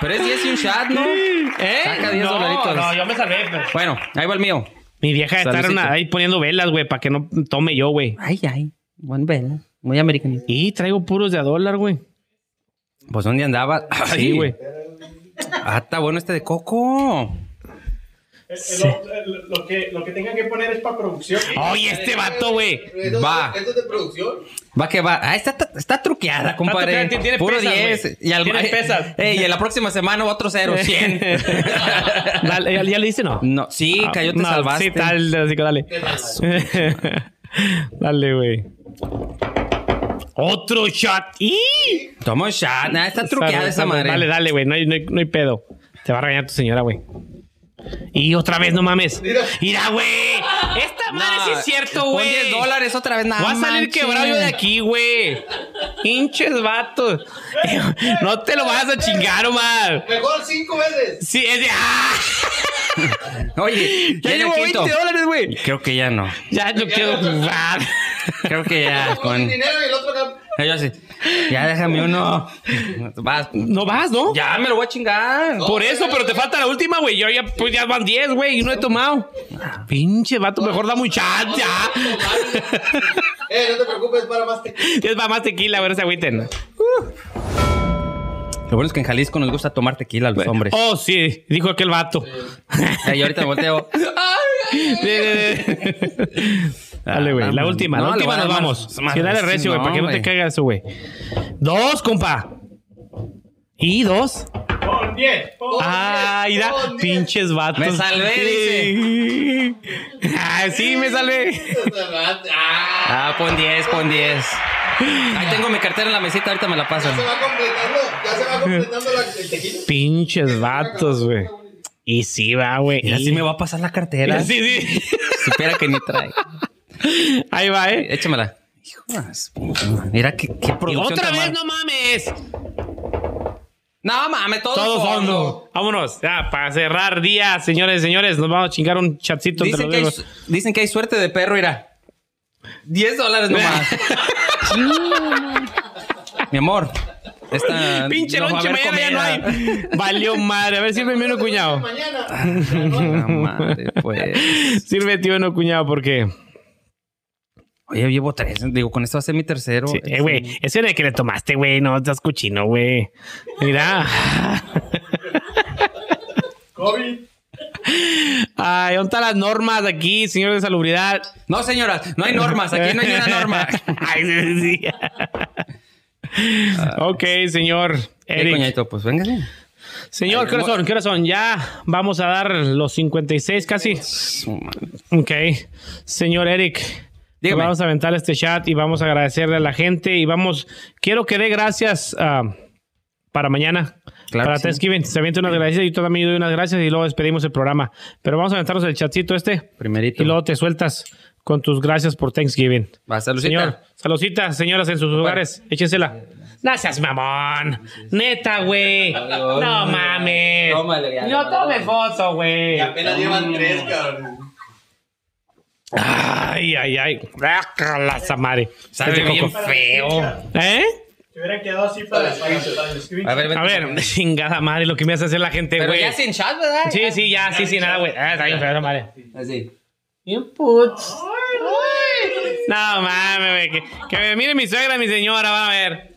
Speaker 2: Pero es 10 y un shot, ¿no?
Speaker 1: ¿Eh?
Speaker 2: Saca 10
Speaker 1: no,
Speaker 2: dolaritos.
Speaker 1: No, yo me salvé. pero-
Speaker 2: Bueno, ahí va el mío.
Speaker 1: Mi vieja está
Speaker 2: Saludcito.
Speaker 1: ahí poniendo velas, güey, para que no tome yo, güey.
Speaker 2: Ay, ay. Buen vela. Muy americanista.
Speaker 1: Y traigo puros de a dólar, güey.
Speaker 2: Pues ¿dónde andaba?
Speaker 1: Sí, güey.
Speaker 2: Ah, está bueno este de coco.
Speaker 3: El- el- lo, lo que, lo que tengan que poner es para producción.
Speaker 1: Oye, este vato, güey.
Speaker 3: ¿Esto,
Speaker 2: Va.
Speaker 3: ¿Esto es de producción?
Speaker 2: Va que va. Ah, está, está truqueada, compadre.
Speaker 1: truqueada, tiene- tiene
Speaker 2: Puro
Speaker 1: pesas,
Speaker 2: 10.
Speaker 1: güey.
Speaker 2: Y al
Speaker 1: Tiene pesas.
Speaker 2: Ey, y en la próxima semana otro cero, 100.
Speaker 1: Dale, ¿ya, ya le dice no?
Speaker 2: no, sí, cayó, te
Speaker 1: No,
Speaker 2: salvaste.
Speaker 1: Sí, tal, así que dale. dale, güey. Otro shot. ¡Y!
Speaker 2: Toma un shot. Nah, está truqueada esa madre.
Speaker 1: Dale, dale, güey. No hay, no, hay, no hay pedo. Te va a regañar tu señora, güey. Y otra vez, no mames.
Speaker 3: Mira.
Speaker 1: Mira, güey. Esta madre sí es cierto, güey.
Speaker 2: 10 dólares otra vez, nada
Speaker 1: Voy a salir quebrado yo de aquí, güey. Hinches vatos. No te lo vas a chingar, Omar.
Speaker 3: Mejor cinco veces.
Speaker 1: Sí, es de. ¡Ah!
Speaker 2: Oye,
Speaker 1: Ya llevo
Speaker 2: el
Speaker 1: 20
Speaker 2: quinto.
Speaker 1: dólares, güey.
Speaker 2: Creo que ya no.
Speaker 1: Ya no quiero jugar.
Speaker 2: Creo que ya.
Speaker 3: Con
Speaker 2: Con...
Speaker 3: dinero y el otro acá.
Speaker 2: Yo sí. Ya déjame uno. Vas.
Speaker 1: No vas, ¿no?
Speaker 2: Ya me lo voy a chingar.
Speaker 1: Por eso, pero te falta la última, güey. Yo ya, pues ya van 10, güey, y no he tomado. Pinche vato, mejor dame un chat ya.
Speaker 3: Eh, no te preocupes, para más tequila.
Speaker 1: Es para más tequila, a ver, se agüiten.
Speaker 2: Lo bueno es que en Jalisco nos gusta tomar tequila a los hombres.
Speaker 1: Oh, sí, dijo aquel vato.
Speaker 2: Y ahorita me volteo.
Speaker 1: Dale, güey. La última,
Speaker 2: No,
Speaker 1: la última nos vamos.
Speaker 2: más-
Speaker 1: Sí, dale
Speaker 2: recio,
Speaker 1: güey,
Speaker 2: no,
Speaker 1: para que no te
Speaker 2: güey.
Speaker 1: caiga eso, güey. Dos, compa. Y dos.
Speaker 3: Pon 10. Pon
Speaker 1: Ah,
Speaker 3: 10,
Speaker 1: mira,
Speaker 3: pon 10.
Speaker 1: pinches vatos.
Speaker 2: Me salvé,
Speaker 1: dice. Ah, sí, me salvé.
Speaker 3: Ah,
Speaker 2: Ah, pon 10, pon 10. Ahí tengo mi cartera en la mesita, ahorita me la
Speaker 3: ya
Speaker 2: pasan.
Speaker 3: se va completando. Ya se va completando la, el tequila.
Speaker 1: Pinches vatos, güey. Y sí va, güey.
Speaker 2: Mira,
Speaker 1: Y-
Speaker 2: sí me va a pasar la cartera.
Speaker 1: Sí, sí.
Speaker 2: Supiera que ni trae.
Speaker 1: Ahí va, ¿eh?
Speaker 2: Échamela. Hijo. Mira qué, qué producción
Speaker 1: otra vez, no mames.
Speaker 2: No mames, todo,
Speaker 1: Todo
Speaker 2: fondo.
Speaker 1: fondo. Vámonos. Ya, para cerrar día, señores y señores, nos vamos a chingar un chatcito
Speaker 2: Dicen que, hay, dicen que hay suerte de perro, irá. 10 dólares nomás. Mi amor. Esta
Speaker 1: Pinche
Speaker 2: no
Speaker 1: lonche, mañana ya no hay. Valió madre. A ver, sírveme uno, cuñado.
Speaker 3: Mañana.
Speaker 2: Madre, pues.
Speaker 1: Sírvete uno, cuñado, porque.
Speaker 2: Oye, llevo tres. Digo, con esto va a ser mi tercero.
Speaker 1: Sí, eh, güey, ese era el que le tomaste, güey. No, estás cochino, güey. Mira.
Speaker 3: COVID.
Speaker 1: Ay, ¿dónde están las normas aquí, señor de salubridad?
Speaker 2: No, señora, no hay normas. Aquí no hay una norma.
Speaker 1: Ay, sí, sí. ok, señor
Speaker 2: ¿Qué
Speaker 1: Eric.
Speaker 2: coñadito? Pues véngase.
Speaker 1: Señor, ¿qué hora son? ¿Qué hora son? Ya vamos a dar los 56 casi. Ok. Señor Eric.
Speaker 2: Dígame.
Speaker 1: Vamos a aventar este chat y vamos a agradecerle a la gente y vamos, quiero que dé gracias ah, para mañana.
Speaker 2: Claro
Speaker 1: para
Speaker 2: sí.
Speaker 1: Thanksgiving. Se avienta unas gracias y yo también doy unas gracias y luego despedimos el programa. Pero vamos a aventarnos el chatcito este
Speaker 2: Primerito.
Speaker 1: y luego te sueltas con tus gracias por Thanksgiving.
Speaker 2: Va, saludcita.
Speaker 1: Señor, saludcita, señoras en sus hogares. Échensela. Seas mamón. Neta, güey. No mames. No
Speaker 2: ya.
Speaker 1: foto, güey.
Speaker 4: apenas llevan tres, cabrón.
Speaker 1: Ay, ay, ay. Bácala esa madre.
Speaker 2: Sabe bien feo.
Speaker 1: ¿Eh?
Speaker 3: Se hubieran quedado así para, para, para el screenshot.
Speaker 2: A ver,
Speaker 1: A ver, chingada madre, lo que me hace hacer la gente,
Speaker 2: Pero
Speaker 1: güey.
Speaker 2: ya sin chat, ¿verdad?
Speaker 1: Sí, sí, ya, sí, sí, nada, güey. Ah, está bien esa madre.
Speaker 2: Así.
Speaker 1: Inputs. No mames, güey. Que, que me mire mi suegra, mi señora, va a ver.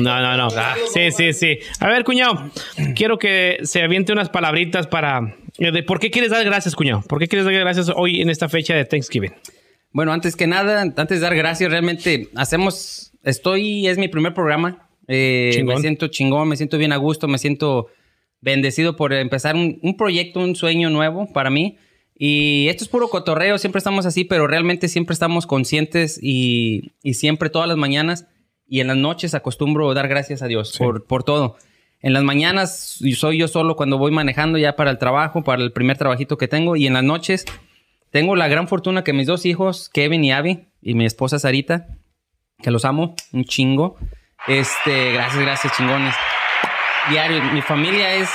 Speaker 1: No, no, no. Ah, sí, sí, sí. A ver, cuñado, quiero que se aviente unas palabritas para. eh, de ¿Por qué quieres dar gracias, cuñado? ¿Por qué quieres dar gracias hoy en esta fecha de Thanksgiving?
Speaker 2: Bueno, antes que nada, antes de dar gracias, realmente hacemos, estoy, es mi primer programa. Eh, me siento chingón, me siento bien a gusto, me siento bendecido por empezar un, un proyecto, un sueño nuevo para mí. Y esto es puro cotorreo, siempre estamos así, pero realmente siempre estamos conscientes y, y siempre todas las mañanas y en las noches acostumbro dar gracias a Dios por, por todo. En las mañanas soy yo solo cuando voy manejando ya para el trabajo, para el primer trabajito que tengo y en las noches tengo la gran fortuna que mis dos hijos, Kevin y Abby, y mi esposa Sarita, que los amo un chingo. Este, gracias, gracias, chingones. Diario, mi familia es,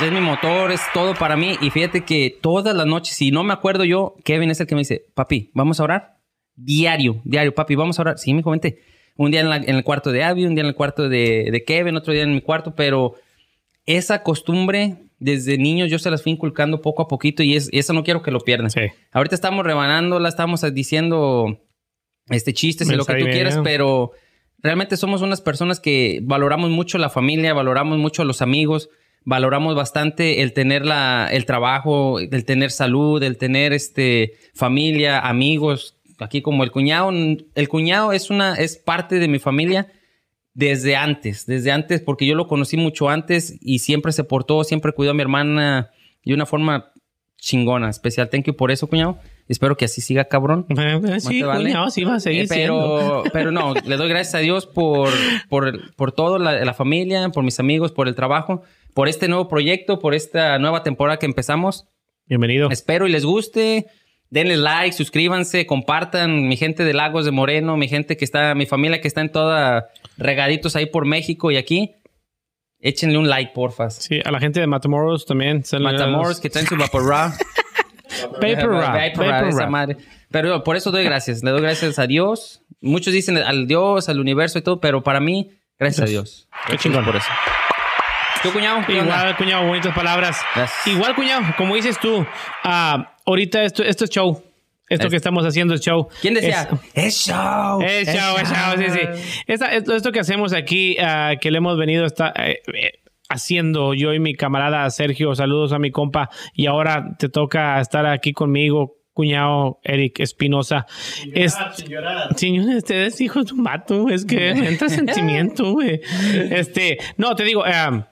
Speaker 2: es mi motor, es todo para mí. Y fíjate que todas las noches, si no me acuerdo yo, Kevin es el que me dice, papi, ¿vamos a orar? Diario, diario, papi, ¿vamos a orar? Sí, mi vente. Un día en, la- en el cuarto de Abby, un día en el cuarto de Kevin, otro día en mi cuarto, pero esa costumbre desde niños yo se las fui inculcando poco a poquito y es, eso no quiero que lo pierdan.
Speaker 1: Sí.
Speaker 2: Ahorita estamos rebanándola, estamos diciendo este chistes y
Speaker 1: Me
Speaker 2: lo que tú quieras, pero realmente somos unas personas que valoramos mucho la familia, valoramos mucho a los amigos, valoramos bastante el tener la, el trabajo, el tener salud, el tener este familia, amigos, aquí como el cuñado, el cuñado es una, es parte de mi familia desde antes, desde antes, porque yo lo conocí mucho antes y siempre se portó, siempre cuidó a mi hermana de una forma chingona, especial. Thank you por eso, cuñado. Espero que así siga, cabrón.
Speaker 1: Eh, Sí,
Speaker 2: te vale?
Speaker 1: cuñado, sí va a seguir
Speaker 2: Eh, pero, pero no, le doy gracias a Dios por, por, por todo, la, la familia, por mis amigos, por el trabajo, por este nuevo proyecto, por esta nueva temporada que empezamos.
Speaker 1: Bienvenido.
Speaker 2: Espero y les guste. Denle like, suscríbanse, compartan. Mi gente de Lagos de Moreno, mi gente que está, mi familia que está en toda regaditos ahí por México y aquí. Échenle un like, porfas.
Speaker 1: Sí, a la gente de Matamoros también.
Speaker 2: Matamoros que traen su Vaporra. Vaporra. Pero por eso doy gracias. Le doy gracias a Dios. Muchos dicen al Dios, al universo y todo, pero para mí, gracias a Dios.
Speaker 1: Qué chingón.
Speaker 2: por eso. ¿Tú, cuñado?
Speaker 1: Igual, cuñado, bonitas palabras.
Speaker 2: Gracias.
Speaker 1: Igual, cuñado, como dices tú, ah, ahorita esto, esto es show. Esto
Speaker 2: Es-
Speaker 1: que estamos haciendo es show.
Speaker 2: ¿Quién decía?
Speaker 1: Es-
Speaker 2: Es, show.
Speaker 1: Es show, es show, sí, sí. Esta- esto, esto que hacemos aquí, ah, que le hemos venido está, eh, eh, haciendo yo y mi camarada Sergio, saludos a mi compa, y ahora te toca estar aquí conmigo, cuñado Eric Espinosa.
Speaker 3: Llorar, sin llorar.
Speaker 1: Señor, este es hijo de un vato, es que entra sentimiento, güey. Este, no, te digo, eh,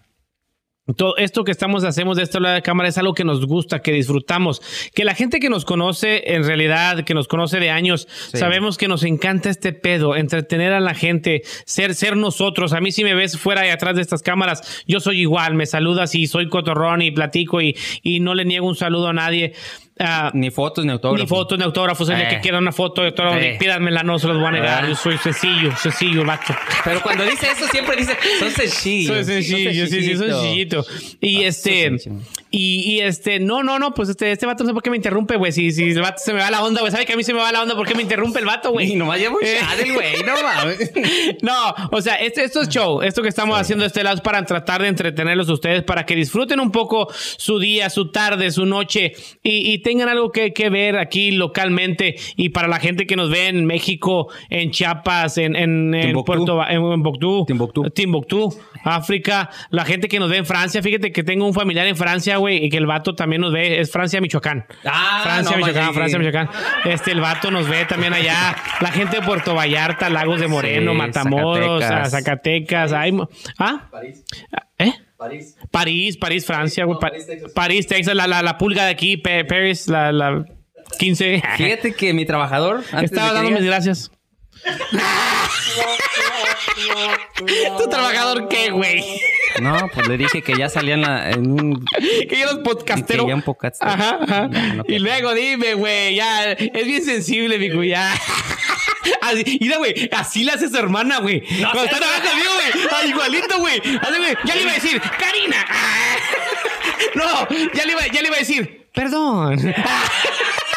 Speaker 1: todo esto que estamos hacemos de esta lado de cámara es algo que nos gusta, que disfrutamos, que la gente que nos conoce en realidad, que nos conoce de años, sabemos que nos encanta este pedo, entretener a la gente, ser, ser nosotros. A mí si me ves fuera y atrás de estas cámaras, yo soy igual, me saludas y soy cotorrón y platico y, y no le niego un saludo a nadie. Ah,
Speaker 2: Ni fotos ni autógrafos.
Speaker 1: ni fotos, ni autógrafos. El
Speaker 2: Eh.
Speaker 1: que quieran una foto de autógrafo,
Speaker 2: Eh.
Speaker 1: pídanmela, no se los voy a negar.
Speaker 2: Ah.
Speaker 1: Yo soy sencillo, sencillo, macho.
Speaker 2: Pero cuando dice eso, siempre dice, son sencillos.
Speaker 1: Soy sencillo, sí, sí, soy sencillito. Y
Speaker 2: Ah,
Speaker 1: este, y, y este, no, no, no, pues este, este vato no sé por qué me interrumpe, güey. Si, si el vato se me va la onda, güey. ¿Sabe que a mí se me va la onda? ¿Por qué me interrumpe el vato, güey?
Speaker 2: Y nomás lleva un el güey, no mames.
Speaker 1: No, o sea, este- esto es show. Esto que estamos haciendo de este lado es para tratar de entretenerlos a ustedes, para que disfruten un poco su día, su tarde, su noche y, y tengan algo que, que ver aquí localmente. Y para la gente que nos ve en México, en Chiapas, en, en. Puerto en, en Boctú,
Speaker 2: Timbuktu.
Speaker 1: Timbuktu, África, la gente que nos ve en Francia. Fíjate que tengo un familiar en Francia, güey, y que el vato también nos ve. Es Francia, Michoacán.
Speaker 2: Ah,
Speaker 1: Francia,
Speaker 2: no,
Speaker 1: Michoacán. Francia, Michoacán. Este, el vato nos ve también allá. La gente de Puerto Vallarta, Lagos de Moreno,
Speaker 2: Sí,
Speaker 1: Matamoros,
Speaker 2: Zacatecas.
Speaker 1: a Zacatecas. hay ¿Ah?
Speaker 4: París. París.
Speaker 1: París, París, Francia, güey.
Speaker 4: No,
Speaker 1: Pa-
Speaker 4: París, Texas.
Speaker 1: París, Texas, la, la, la pulga de aquí, Paris, la, la 15.
Speaker 2: Fíjate que mi trabajador, antes
Speaker 1: Estaba dando mis gracias. ¿Tu trabajador qué, güey?
Speaker 2: No, pues le dije que ya salía en, la- en un...
Speaker 1: Que los
Speaker 2: ya un podcastero.
Speaker 1: Ajá, ajá.
Speaker 2: No, no,
Speaker 1: y luego dime, güey, ya, es bien sensible, mi güey, ya. Así, mira, güey, así le hace su hermana, güey. Cuando está trabajando conmigo, güey. Igualito, güey. Ya le iba a decir, Karina. No, ya le iba, ya le iba a decir, perdón.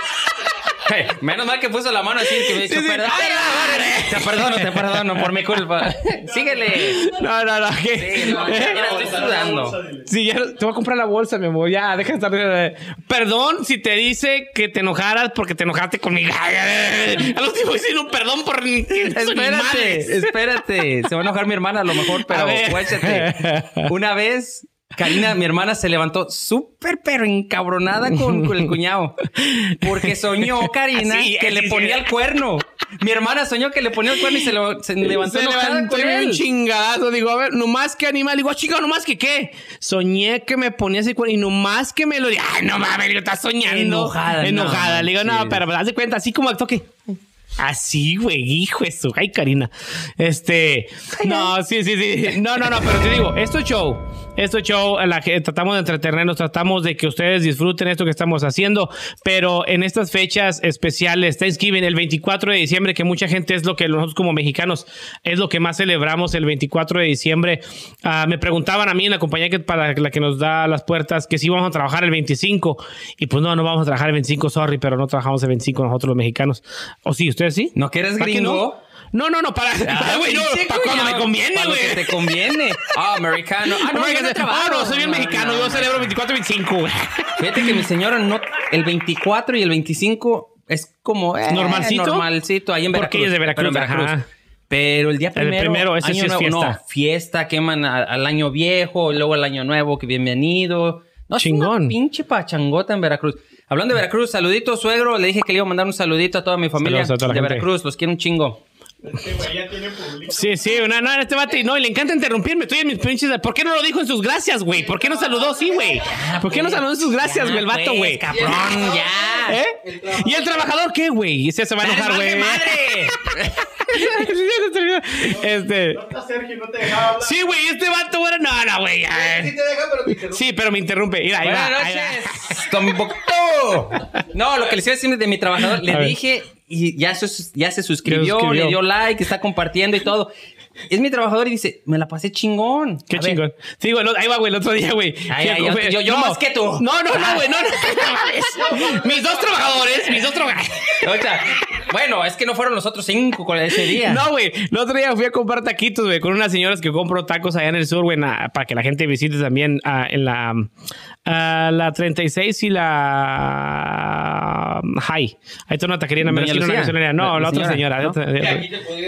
Speaker 2: Hey, menos mal que puso la mano así que me dijo,
Speaker 1: Sí, sí.
Speaker 2: perdón. Te perdono, te perdono por mi culpa. Síguele.
Speaker 1: No, no, no. ¿qué?
Speaker 2: Sí, no, ya, ya estoy sudando.
Speaker 1: Sí, ya te voy a comprar la bolsa, mi amor. Ya, deja de estar. eh, Perdón si te dice que te enojaras porque te enojaste conmigo. Al último diciendo un perdón por
Speaker 2: Espérate, espérate. Se va a enojar mi hermana a lo mejor, pero guáchate. Una vez, Karina, mi hermana, se levantó súper pero encabronada con, con el cuñado. Porque soñó, Karina,
Speaker 1: Así,
Speaker 2: que
Speaker 1: así,
Speaker 2: le ponía el cuerno. Mi hermana soñó que le ponía el cuerno y se, lo- se levantó
Speaker 1: Se levantó
Speaker 2: con
Speaker 1: y me dio
Speaker 2: él.
Speaker 1: un chingadazo. Digo, a ver, nomás que animal. Digo, chica, nomás que qué. Soñé que me ponía ese cuerno y nomás que me lo. Ay, no mames, digo, estás soñando.
Speaker 2: Enojada,
Speaker 1: Enojada.
Speaker 2: no,
Speaker 1: Le digo, no,
Speaker 2: sí.
Speaker 1: pero haz de cuenta, así como actuó que. Así, güey, hijo de su. Ay, Karina. Este. No, sí, sí, sí. No, no, no, pero te digo, esto es show. Esto es show. La, tratamos de entretenernos, tratamos de que ustedes disfruten esto que estamos haciendo. Pero en estas fechas especiales, Thanksgiving, el 24 de diciembre, que mucha gente es lo que nosotros como mexicanos es lo que más celebramos el 24 de diciembre. Ah, me preguntaban a mí en la compañía que para la que nos da las puertas que si vamos a trabajar el 25. Y pues no, no vamos a trabajar el 25, sorry, pero no trabajamos el 25 nosotros los mexicanos. ¿O sí, ustedes sí?
Speaker 2: ¿No que eres
Speaker 1: ¿Para qué
Speaker 2: gringo?
Speaker 1: No, no, no, para, güey, no, para cuando me conviene,
Speaker 2: Para lo
Speaker 1: güey.
Speaker 2: que te conviene. Ah, americano. Ah, no,
Speaker 1: No,
Speaker 2: yo no trabajo.
Speaker 1: no, soy bien
Speaker 2: No,
Speaker 1: mexicano,
Speaker 2: no,
Speaker 1: yo celebro 24 y 25, güey.
Speaker 2: Fíjate que mi señora no, el 24 y el 25 es como eh,
Speaker 1: ¿Normalcito?
Speaker 2: normalcito ahí en
Speaker 1: Porque
Speaker 2: Veracruz.
Speaker 1: ella es de Veracruz,
Speaker 2: pero en
Speaker 1: ajá.
Speaker 2: Pero el día
Speaker 1: El
Speaker 2: primero,
Speaker 1: primero, ese sí
Speaker 2: año
Speaker 1: es
Speaker 2: nuevo,
Speaker 1: fiesta.
Speaker 2: no, fiesta, queman a- al año viejo, y luego al año nuevo, que bienvenido. No, es una
Speaker 1: Chingón.
Speaker 2: pinche pachangota en Veracruz. Hablando de Veracruz, saludito, suegro. Le dije que le iba a mandar un saludito a toda mi familia
Speaker 1: a toda
Speaker 2: de
Speaker 1: gente.
Speaker 2: Veracruz. Los quiero un chingo.
Speaker 3: Este güey ya tiene público.
Speaker 1: Sí, sí, no, no, este vato, y no, y le encanta interrumpirme, estoy en mis pinches, ¿por qué no lo dijo en sus gracias, güey? ¿Por qué no saludó, sí, güey? ¿Por qué no saludó en sus gracias, güey, el vato,
Speaker 2: pues,
Speaker 1: güey?
Speaker 2: cabrón, ya.
Speaker 1: ¿Eh? ¿Y el trabajador qué, güey? Ese se va a enojar,
Speaker 2: ¡Vale
Speaker 1: güey.
Speaker 2: madre!
Speaker 1: este...
Speaker 3: No Sergio, no te dejaba hablar.
Speaker 1: Sí, güey, este vato, güey, no, no, güey.
Speaker 4: Sí te deja, pero te interrumpe.
Speaker 1: Sí, pero me interrumpe. Mira, ahí va,
Speaker 2: Buenas
Speaker 1: ahí va.
Speaker 2: noches. No, lo que les iba a decir de mi trabajador, le dije y ya se, ya se suscribió, le dio like, está compartiendo y todo. Es mi trabajador y dice, me la pasé chingón.
Speaker 1: Qué
Speaker 2: A ver,
Speaker 1: chingón. Sí, güey, ahí va, güey, el otro día, güey.
Speaker 2: Ay, ay, yo- yo- yo más que tú.
Speaker 1: No, no, no, güey, no, no. no mames. mis dos trabajadores, mis dos trabajadores.
Speaker 2: Bueno, es que no fueron los otros cinco con ese día.
Speaker 1: No, güey. El otro día fui a comprar taquitos, güey, con unas señoras que compro tacos allá en el sur, güey, para que la gente visite también ah, en la, ah, la 36 y la um, High. Ahí está una taquería, en
Speaker 2: Doña
Speaker 1: No,
Speaker 2: La-
Speaker 1: la,
Speaker 2: la
Speaker 1: otra
Speaker 2: señora,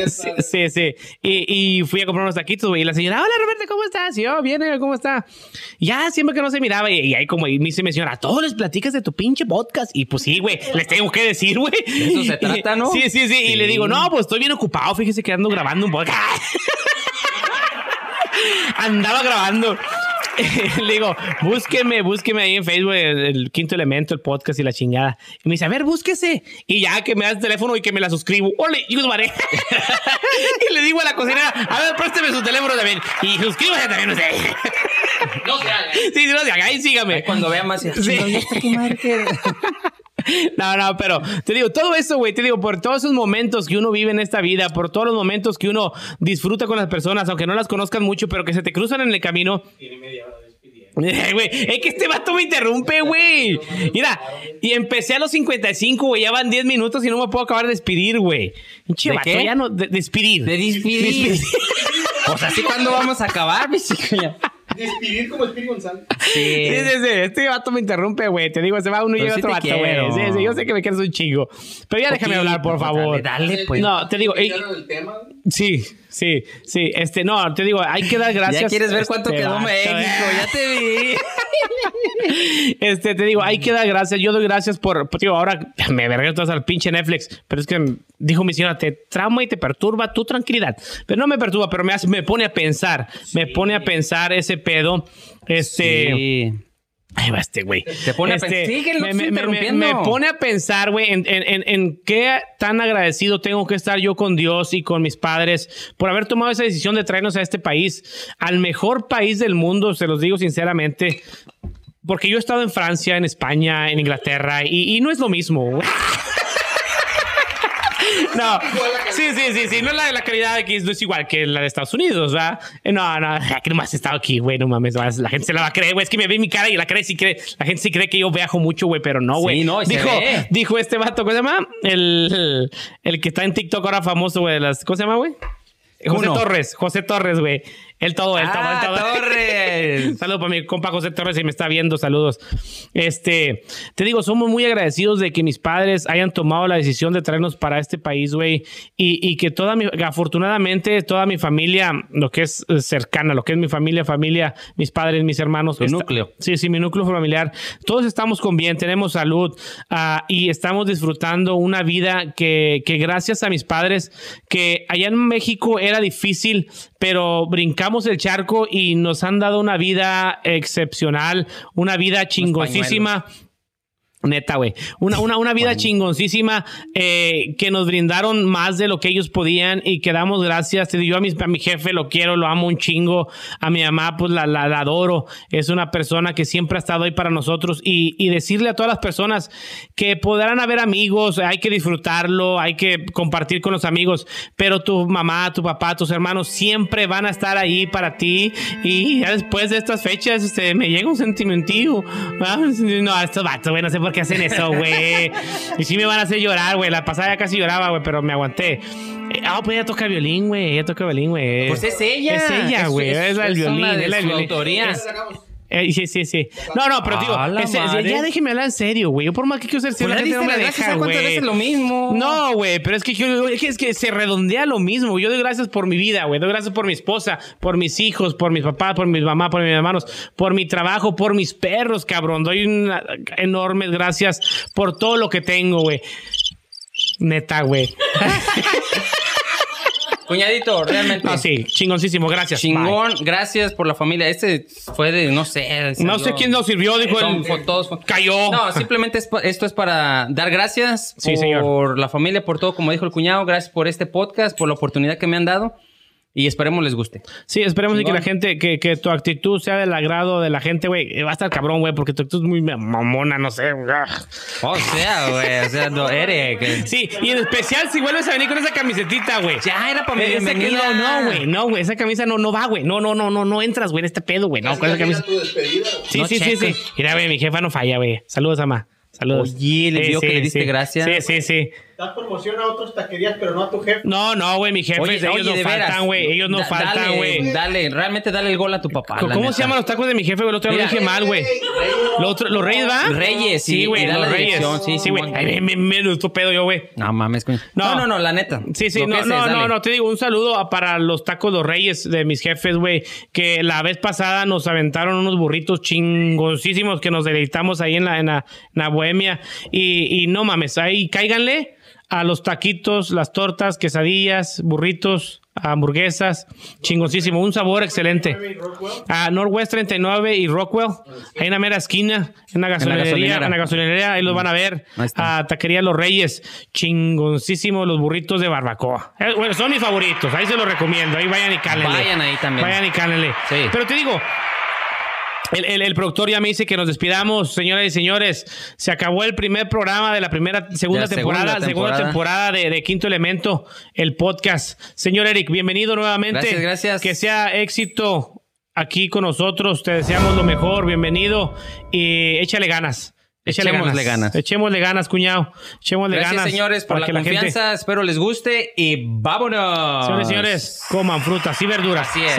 Speaker 1: Sí, sí, sí. Y, y fui a comprar unos taquitos, güey. Y la señora, hola Roberto, ¿cómo estás? Y yo, bien, ¿cómo está? Ya, siempre que no se miraba. Y, y ahí como y me dice mi señora, a todos les platicas de tu pinche podcast. Y pues sí, güey, les tengo que decir, güey.
Speaker 2: eso se trata, ¿no?
Speaker 1: Sí, sí, sí, Y
Speaker 2: Sí.
Speaker 1: le digo, no, pues estoy bien ocupado. Fíjese que ando grabando un podcast. Andaba grabando. Le digo, búsqueme, búsqueme ahí en Facebook el, el quinto elemento, el podcast y la chingada. Y me dice, a ver, búsquese. Y ya que me da el teléfono y que me la suscribo. Ole, y y le digo a la cocinera, a ver, présteme su teléfono también. Y suscríbase también usted.
Speaker 2: No se haga.
Speaker 1: sí, sí, no se haga, ahí sígame.
Speaker 2: Cuando vea más,
Speaker 1: Sí.
Speaker 2: "Chingón, ¿y esta qué madre que-"
Speaker 1: No, no, pero te digo, todo eso, güey, te digo, por todos esos momentos que uno vive en esta vida, por todos los momentos que uno disfruta con las personas, aunque no las conozcan mucho, pero que se te cruzan en el camino. Eh, Güey, es que este vato me interrumpe, güey. Mira, y empecé a los 55, güey. Ya van 10 minutos y no me puedo acabar de despedir, güey. Pinche
Speaker 2: ¿De
Speaker 1: vato,
Speaker 2: qué?
Speaker 1: ya no. de- despedir.
Speaker 2: De despedir. Pues así cuando vamos a acabar, mi chica.
Speaker 3: Despedir como Espíritu González.
Speaker 1: Sí, sí, sí. Este vato me interrumpe, güey. Te digo, se va uno y llega
Speaker 2: sí
Speaker 1: otro vato, güey. Sí, sí, yo sé que me quieres un chingo. Pero ya déjame hablar, por
Speaker 2: Poquito,
Speaker 1: favor.
Speaker 2: Dale, dale, pues.
Speaker 1: No, te digo, ey. Sí, sí, sí. Este, no, te digo, hay que dar gracias.
Speaker 2: ya quieres ver cuánto
Speaker 1: Este
Speaker 2: quedó
Speaker 1: vato,
Speaker 2: México,
Speaker 1: eh.
Speaker 2: ya te vi.
Speaker 1: Este, te digo, hay que dar gracias. Yo doy gracias por, pues, digo, ahora me vergué todas al pinche Netflix, pero es que dijo mi señora, te trauma y te perturba tu tranquilidad. Pero no me perturba, pero me hace, me pone a pensar, me pone a pensar ese pedo. Este,
Speaker 2: Sí.
Speaker 1: Ahí va este güey.
Speaker 2: Te pone a
Speaker 1: Este,
Speaker 2: pensar. Síguelo,
Speaker 1: me, pone a pensar, güey, en, en- en- en qué tan agradecido tengo que estar yo con Dios y con mis padres por haber tomado esa decisión de traernos a este país, al mejor país del mundo, se los digo sinceramente. Porque yo he estado en Francia, en España, en Inglaterra y, y no es lo mismo. güey. No, sí, sí, sí, sí. No la, la calidad de aquí no es igual que la de Estados Unidos, ¿verdad? Eh, No, no, que nomás he estado aquí, güey, no mames. La gente se la va a creer, güey. Es que me ve mi cara y la cree, sí cree. La gente sí cree que yo viajo mucho, güey, pero no, güey.
Speaker 2: Sí, no,
Speaker 1: dijo, dijo este vato, ¿cómo se llama? El, el que está en TikTok ahora famoso, güey. de las- ¿Cómo se llama, güey? José
Speaker 2: Uno.
Speaker 1: Torres, José Torres, güey. El todo, el todo, el
Speaker 2: Ah,
Speaker 1: todo.
Speaker 2: Torres.
Speaker 1: Saludos para mi compa José Torres, si me está viendo, saludos. Este, te digo, somos muy agradecidos de que mis padres hayan tomado la decisión de traernos para este país, güey. Y, y que toda mi, afortunadamente, toda mi familia, lo que es cercana, lo que es mi familia, familia, mis padres, mis hermanos.
Speaker 2: Tu núcleo.
Speaker 1: Sí, sí, mi núcleo familiar. Todos estamos con bien, tenemos salud ah, y estamos disfrutando una vida que, que gracias a mis padres, que allá en México era difícil, pero brincamos el charco y nos han dado una vida excepcional, una vida chingosísima. Neta, güey. Una, una, una vida chingoncísima eh, que nos brindaron más de lo que ellos podían y que damos gracias. Yo a mi, a mi jefe lo quiero, lo amo un chingo. A mi mamá, pues la, la, la adoro. Es una persona que siempre ha estado ahí para nosotros. Y, y decirle a todas las personas que podrán haber amigos, hay que disfrutarlo, hay que compartir con los amigos, pero tu mamá, tu papá, tus hermanos siempre van a estar ahí para ti. Y ya después de estas fechas, este, me llega un sentimentío. Ah, No, estos vatos, güey, no sé por qué hacen eso, güey. Y sí me van a hacer llorar, güey. La pasada ya casi lloraba, güey, pero me aguanté. Eh, Ah, pues ella toca violín, güey. Ella toca violín, güey.
Speaker 2: Pues es ella.
Speaker 1: Es ella, güey. Es, la del
Speaker 2: es
Speaker 1: violín. es la del violín.
Speaker 2: autoría.
Speaker 1: Es- eh, sí, sí, sí. No, no, pero digo,
Speaker 2: Ah,
Speaker 1: ese-
Speaker 2: madre.
Speaker 1: ya déjeme hablar en serio, güey. Yo por más que quiero ser serio,
Speaker 2: Pues
Speaker 1: la gente no me deja,
Speaker 2: ¿a cuántas
Speaker 1: güey.
Speaker 2: veces lo mismo?
Speaker 1: No, güey, pero es que, yo- es que se redondea lo mismo. Yo doy gracias por mi vida, güey. Doy gracias por mi esposa, por mis hijos, por mis papás, por mi mamá, por mis hermanos, por mi trabajo, por mis perros, cabrón. Doy una- enormes gracias por todo lo que tengo, güey. Neta, güey.
Speaker 2: Cuñadito, realmente.
Speaker 1: No, sí, chingoncísimo. Gracias.
Speaker 2: Chingón, gracias por la familia. Este fue de, no sé.
Speaker 1: No sé quién nos sirvió, dijo
Speaker 2: Son
Speaker 1: el...
Speaker 2: fue-
Speaker 1: Cayó.
Speaker 2: No, simplemente es esto es para dar gracias
Speaker 1: Sí,
Speaker 2: por
Speaker 1: señor.
Speaker 2: la familia, por todo, como dijo el cuñado. Gracias por este podcast, por la oportunidad que me han dado. Y esperemos les guste.
Speaker 1: Sí, esperemos que la gente, que, que tu actitud sea del agrado de la gente, güey. Va a estar cabrón, güey, porque tu actitud es muy mamona, no sé.
Speaker 2: O sea, güey, o sea, no, Eric.
Speaker 1: Sí, y en especial si vuelves a venir con esa camisetita, güey.
Speaker 2: Ya era para mi
Speaker 1: Esa que-. No, no, güey, no, güey, esa camisa no, no va, güey. No, no, no, no, no entras, güey, en este pedo, güey. No, con esa camisa.
Speaker 4: tu despedida.
Speaker 1: Sí,
Speaker 2: No
Speaker 1: sí, sí, sí. Mira, güey, mi jefa no falla, güey. Saludos, ama. Saludos.
Speaker 2: Oye, le
Speaker 1: Sí,
Speaker 2: vio que
Speaker 1: sí,
Speaker 2: le diste
Speaker 1: sí.
Speaker 2: gracias.
Speaker 1: Sí, sí, sí.
Speaker 3: Das promoción a otras taquerías, pero no a tu jefe.
Speaker 1: No, no, güey, mi jefe,
Speaker 2: Oye,
Speaker 1: ellos
Speaker 2: oye,
Speaker 1: no
Speaker 2: de veras.
Speaker 1: faltan, güey. Ellos no faltan, güey.
Speaker 2: Dale, realmente dale el gol a tu papá.
Speaker 1: ¿Cómo se llaman los tacos de mi jefe, güey? El otro día lo dije mal, güey. Lo ¿Los Reyes, va?
Speaker 2: Reyes, sí,
Speaker 1: sí, güey, los Reyes.
Speaker 2: sí,
Speaker 1: sí, güey. Ay, me, me, gustó pedo yo, güey.
Speaker 2: No mames, coño.
Speaker 1: No.
Speaker 2: No, no, no, la neta.
Speaker 1: Sí, sí, no, no, no, no, te digo, un saludo a- para los tacos los reyes de mis jefes, güey, que la vez pasada nos aventaron unos burritos chingoncísimos que nos deleitamos ahí en la, en la, en la bohemia. Y, y no mames, ahí cáiganle a los taquitos, las tortas, quesadillas, burritos, hamburguesas, chingoncísimo, un sabor excelente. A Northwest 39 y Rockwell, ahí en la mera esquina, en la gasolinería,
Speaker 2: gasolinera.
Speaker 1: en la gasolinería, ahí los van a ver. A Taquería Los Reyes, chingoncísimo los burritos de barbacoa. Eh, bueno, son mis favoritos, ahí se los recomiendo, ahí vayan y cálenle.
Speaker 2: Vayan ahí también.
Speaker 1: Vayan y cálenle.
Speaker 2: Sí.
Speaker 1: Pero te digo, el, el- el productor ya me dice que nos despidamos, señoras y señores. Se acabó el primer programa de la primera, segunda temporada, segunda temporada de, de Quinto Elemento, el podcast. Señor Eric, bienvenido nuevamente.
Speaker 2: Gracias, gracias.
Speaker 1: Que sea éxito aquí con nosotros. Te deseamos lo mejor, bienvenido y échale ganas. Échale
Speaker 2: Echémosle ganas.
Speaker 1: Echémosle ganas, cuñado. Echémosle
Speaker 2: Gracias,
Speaker 1: ganas.
Speaker 2: señores, por la
Speaker 1: gente-
Speaker 2: confianza. Espero les guste y vámonos.
Speaker 1: Señores y señores, coman frutas y verduras.
Speaker 2: Así es.